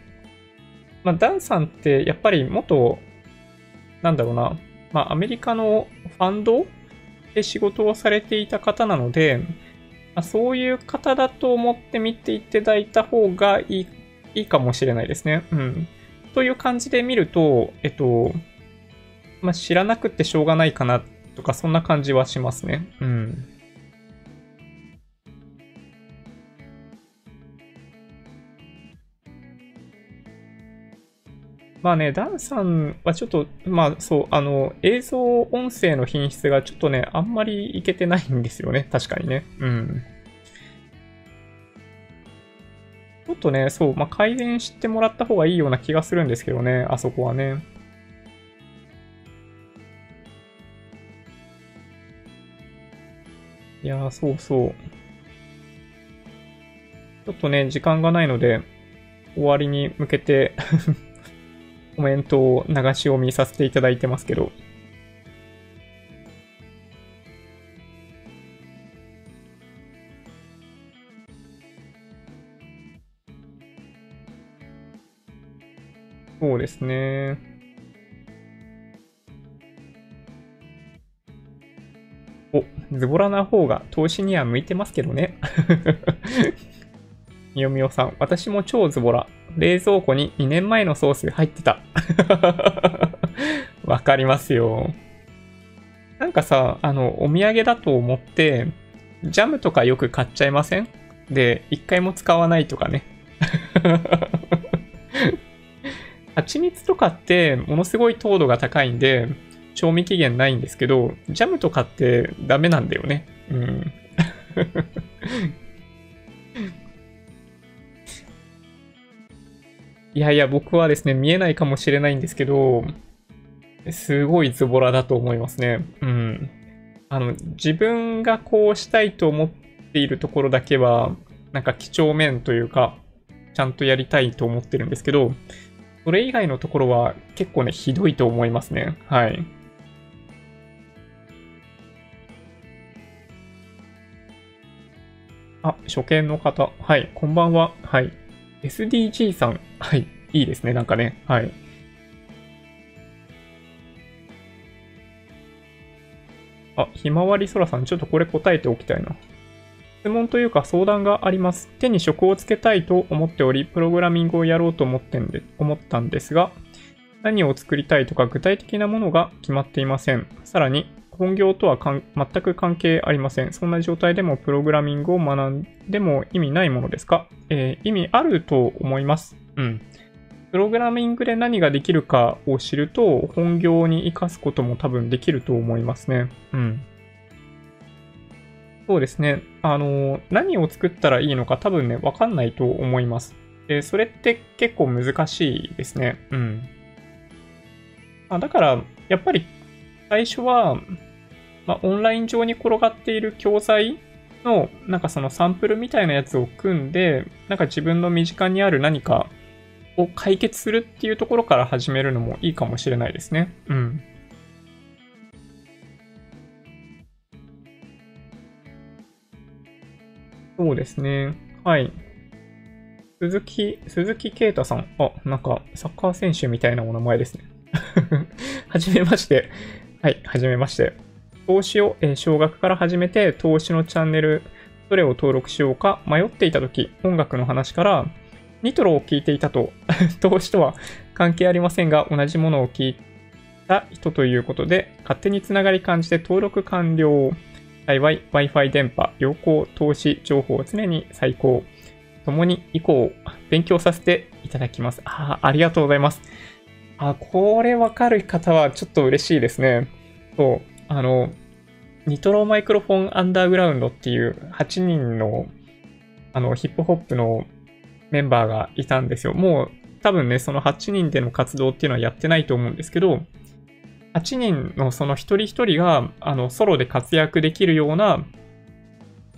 まあ、ダンさんってやっぱり元、なんだろうな、まあ、アメリカのファンドで仕事をされていた方なので、まあ、そういう方だと思って見ていただいた方がいいいいかもしれないですね。うん。という感じで見ると、えっと、まあ、知らなくてしょうがないかなとか、そんな感じはしますね。うん。まあね、ダンさんはちょっと、まあそう、あの、映像音声の品質がちょっとね、あんまりいけてないんですよね。確かにね。うん。っとね、そう、まあ改善してもらった方がいいような気がするんですけどね、あそこはね。いや、そうそう。ちょっとね、時間がないので、終わりに向けて コメントを流し読みさせていただいてますけど、ですね。お、ズボラな方が投資には向いてますけどね。みよみよさん、私も超ズボラ。冷蔵庫に2年前のソース入ってた。わかりますよ。なんかさ、あの、お土産だと思って、ジャムとかよく買っちゃいません？で、一回も使わないとかね。蜂蜜とかってものすごい糖度が高いんで、賞味期限ないんですけど、ジャムとかってダメなんだよね。うん。いやいや、僕はですね、見えないかもしれないんですけど、すごいズボラだと思いますね。うん。あの、自分がこうしたいと思っているところだけは、なんか几帳面というか、ちゃんとやりたいと思ってるんですけど、それ以外のところは結構ね、ひどいと思いますね。はい。あ、初見の方。はい、こんばんは。はい。SDG さん。はい、いいですね、なんかね。はい。あ、ひまわりそらさん、ちょっとこれ答えておきたいな。質問というか相談があります。手に職をつけたいと思っており、プログラミングをやろうと思ってんで思ったんですが、何を作りたいとか具体的なものが決まっていません。さらに、本業とは全く関係ありません。そんな状態でもプログラミングを学んでも意味ないものですか、えー、意味あると思います。うん。プログラミングで何ができるかを知ると、本業に活かすことも多分できると思いますね。うん。そうですね。あの、何を作ったらいいのか多分ね、わかんないと思います。で、それって結構難しいですね。うん。あだから、やっぱり最初は、まあ、オンライン上に転がっている教材の、なんかそのサンプルみたいなやつを組んで、なんか自分の身近にある何かを解決するっていうところから始めるのもいいかもしれないですね。うん。そうですね。はい。鈴木、鈴木啓太さん。あ、なんか、サッカー選手みたいなお名前ですね。はじめまして。はい、はじめまして。投資を、えー、少額から始めて、投資のチャンネル、どれを登録しようか迷っていたとき、音楽の話から、ニトロを聞いていたと、投資とは関係ありませんが、同じものを聞いた人ということで、勝手につながり感じて登録完了。幸い Wi-Fi 電波、良好、投資、情報常に最高。共に以降、勉強させていただきます。ああ、ありがとうございます。あ、これわかる方はちょっと嬉しいですね。そう、あの、ニトロマイクロフォンアンダーグラウンドっていう8人のあのヒップホップのメンバーがいたんですよ。もう多分ね、その8人での活動っていうのはやってないと思うんですけど、8人のその一人一人があのソロで活躍できるような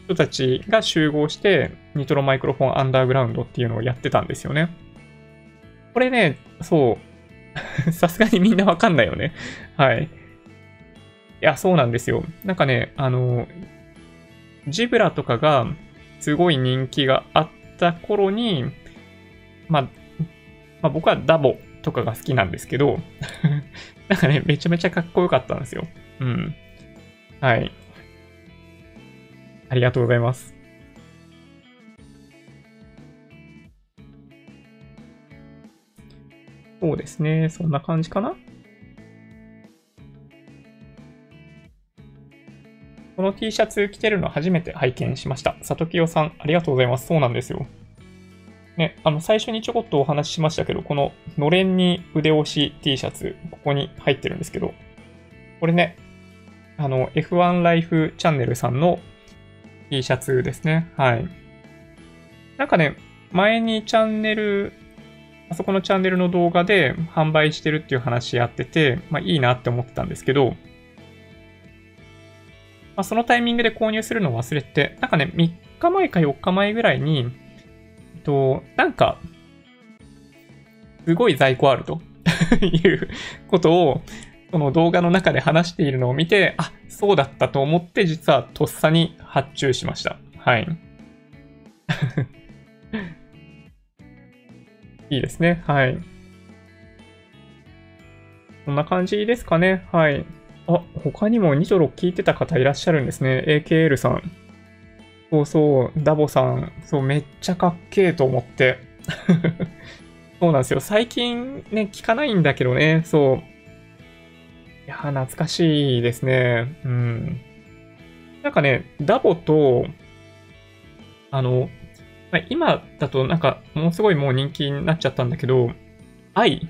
人たちが集合して、ニトロマイクロフォンアンダーグラウンドっていうのをやってたんですよね。これね、そう。さすがにみんなわかんないよね。はい。いや、そうなんですよ。なんかね、あの、ジブラとかがすごい人気があった頃に、ま、まあ、僕はダボとかが好きなんですけどなんかね、めちゃめちゃかっこよかったんですよ。うん。はい。ありがとうございます。そうですね。そんな感じかなこの T シャツ着てるの初めて拝見しました。里清さん、ありがとうございます。そうなんですよ。ね、あの、最初にちょこっとお話ししましたけど、こののれんに腕押し T シャツ、ここに入ってるんですけど、これね、あの、F1 ライフチャンネルさんの T シャツですね。はい。なんかね、前にチャンネル、あそこのチャンネルの動画で販売してるっていう話やってて、まあいいなって思ってたんですけど、まあ、そのタイミングで購入するのを忘れて、なんかね、3日前か4日前ぐらいに、と、なんか、すごい在庫あると いうことを、この動画の中で話しているのを見て、あ、そうだったと思って、実はとっさに発注しました。はい。いいですね。はい。こんな感じですかね。はい。あ、他にもニトロ聞いてた方いらっしゃるんですね。AKL さん。そうそう、ダボさん、そう、めっちゃかっけえと思って。そうなんですよ。最近ね、聞かないんだけどね、そう。いや、懐かしいですね。うん。なんかね、ダボと、あの、今だとなんか、ものすごいもう人気になっちゃったんだけど、愛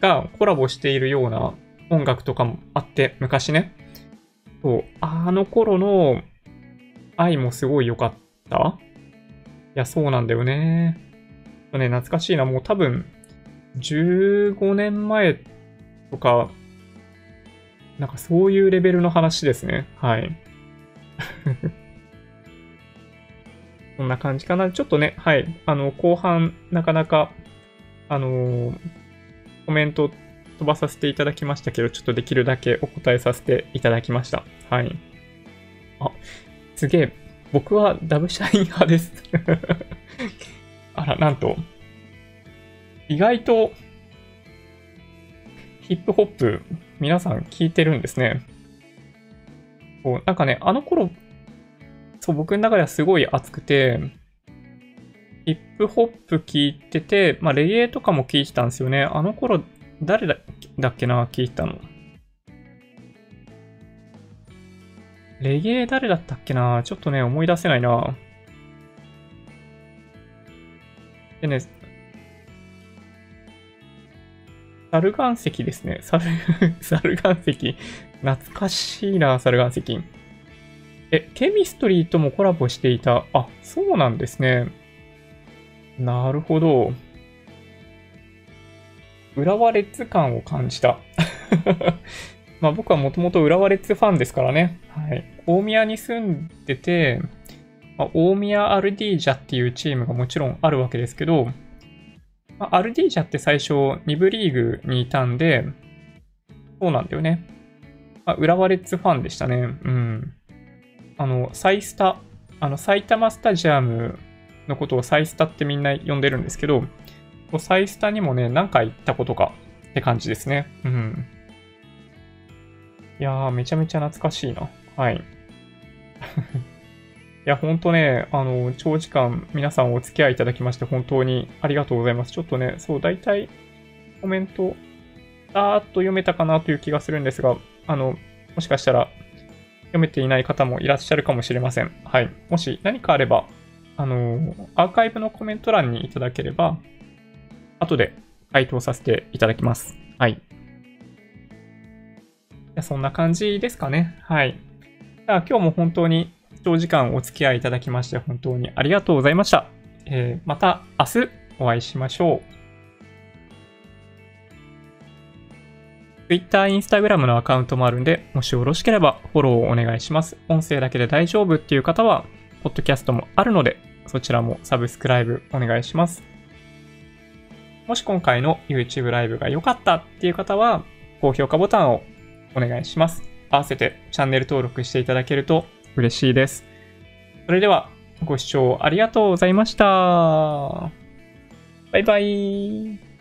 がコラボしているような音楽とかもあって、昔ね。そう、あの頃の愛もすごい良かった？いや、そうなんだよね。ね、懐かしいな。もう多分、15年前とか、なんかそういうレベルの話ですね。はい。こんな感じかな。ちょっとね、はい。あの、後半、なかなか、あのー、コメント飛ばさせていただきましたけど、ちょっとできるだけお答えさせていただきました。はい。あ、すげえ。僕はダブシャイン派です あら、なんと、意外と、ヒップホップ、皆さん聞いてるんですね。こうなんかね、あの頃、そう、僕の中ではすごい熱くて、ヒップホップ聞いてて、まあ、レゲエとかも聞いてたんですよね。あの頃、誰だっけな、聞いたの。レゲエ誰だったっけな？ちょっとね、思い出せないな。でね、サル岩石ですね。サル、サル岩石。懐かしいな、サル岩石。え、ケミストリーともコラボしていた。あ、そうなんですね。なるほど。浦和レッズ感を感じた。まあ僕はもともと浦和レッズファンですからね。はい。大宮に住んでて、まあ、大宮アルディージャっていうチームがもちろんあるわけですけど、まあ、アルディージャって最初2部リーグにいたんで、そうなんだよね。まあ、浦和レッズファンでしたね。うん。あの、サイスタ、あの、埼玉スタジアムのことをサイスタってみんな呼んでるんですけど、サイスタにもね、何回行ったことかって感じですね。うん。いやー、めちゃめちゃ懐かしいな。はい。いや、ほんとね、あの、長時間皆さんお付き合いいただきまして本当にありがとうございます。ちょっとね、そう、大体コメント、だーっと読めたかなという気がするんですが、あの、もしかしたら読めていない方もいらっしゃるかもしれません。はい。もし何かあれば、あの、アーカイブのコメント欄にいただければ、後で回答させていただきます。はい。じゃそんな感じですかね。はい。じゃあ今日も本当に長時間お付き合いいただきまして本当にありがとうございました。えー、また明日お会いしましょう。Twitter、Instagram のアカウントもあるんで、もしよろしければフォローをお願いします。音声だけで大丈夫っていう方は、ポッドキャストもあるので、そちらもサブスクライブお願いします。もし今回の YouTube ライブが良かったっていう方は、高評価ボタンをお願いします。合わせてチャンネル登録していただけると嬉しいです。それでは、ご視聴ありがとうございました。バイバイ。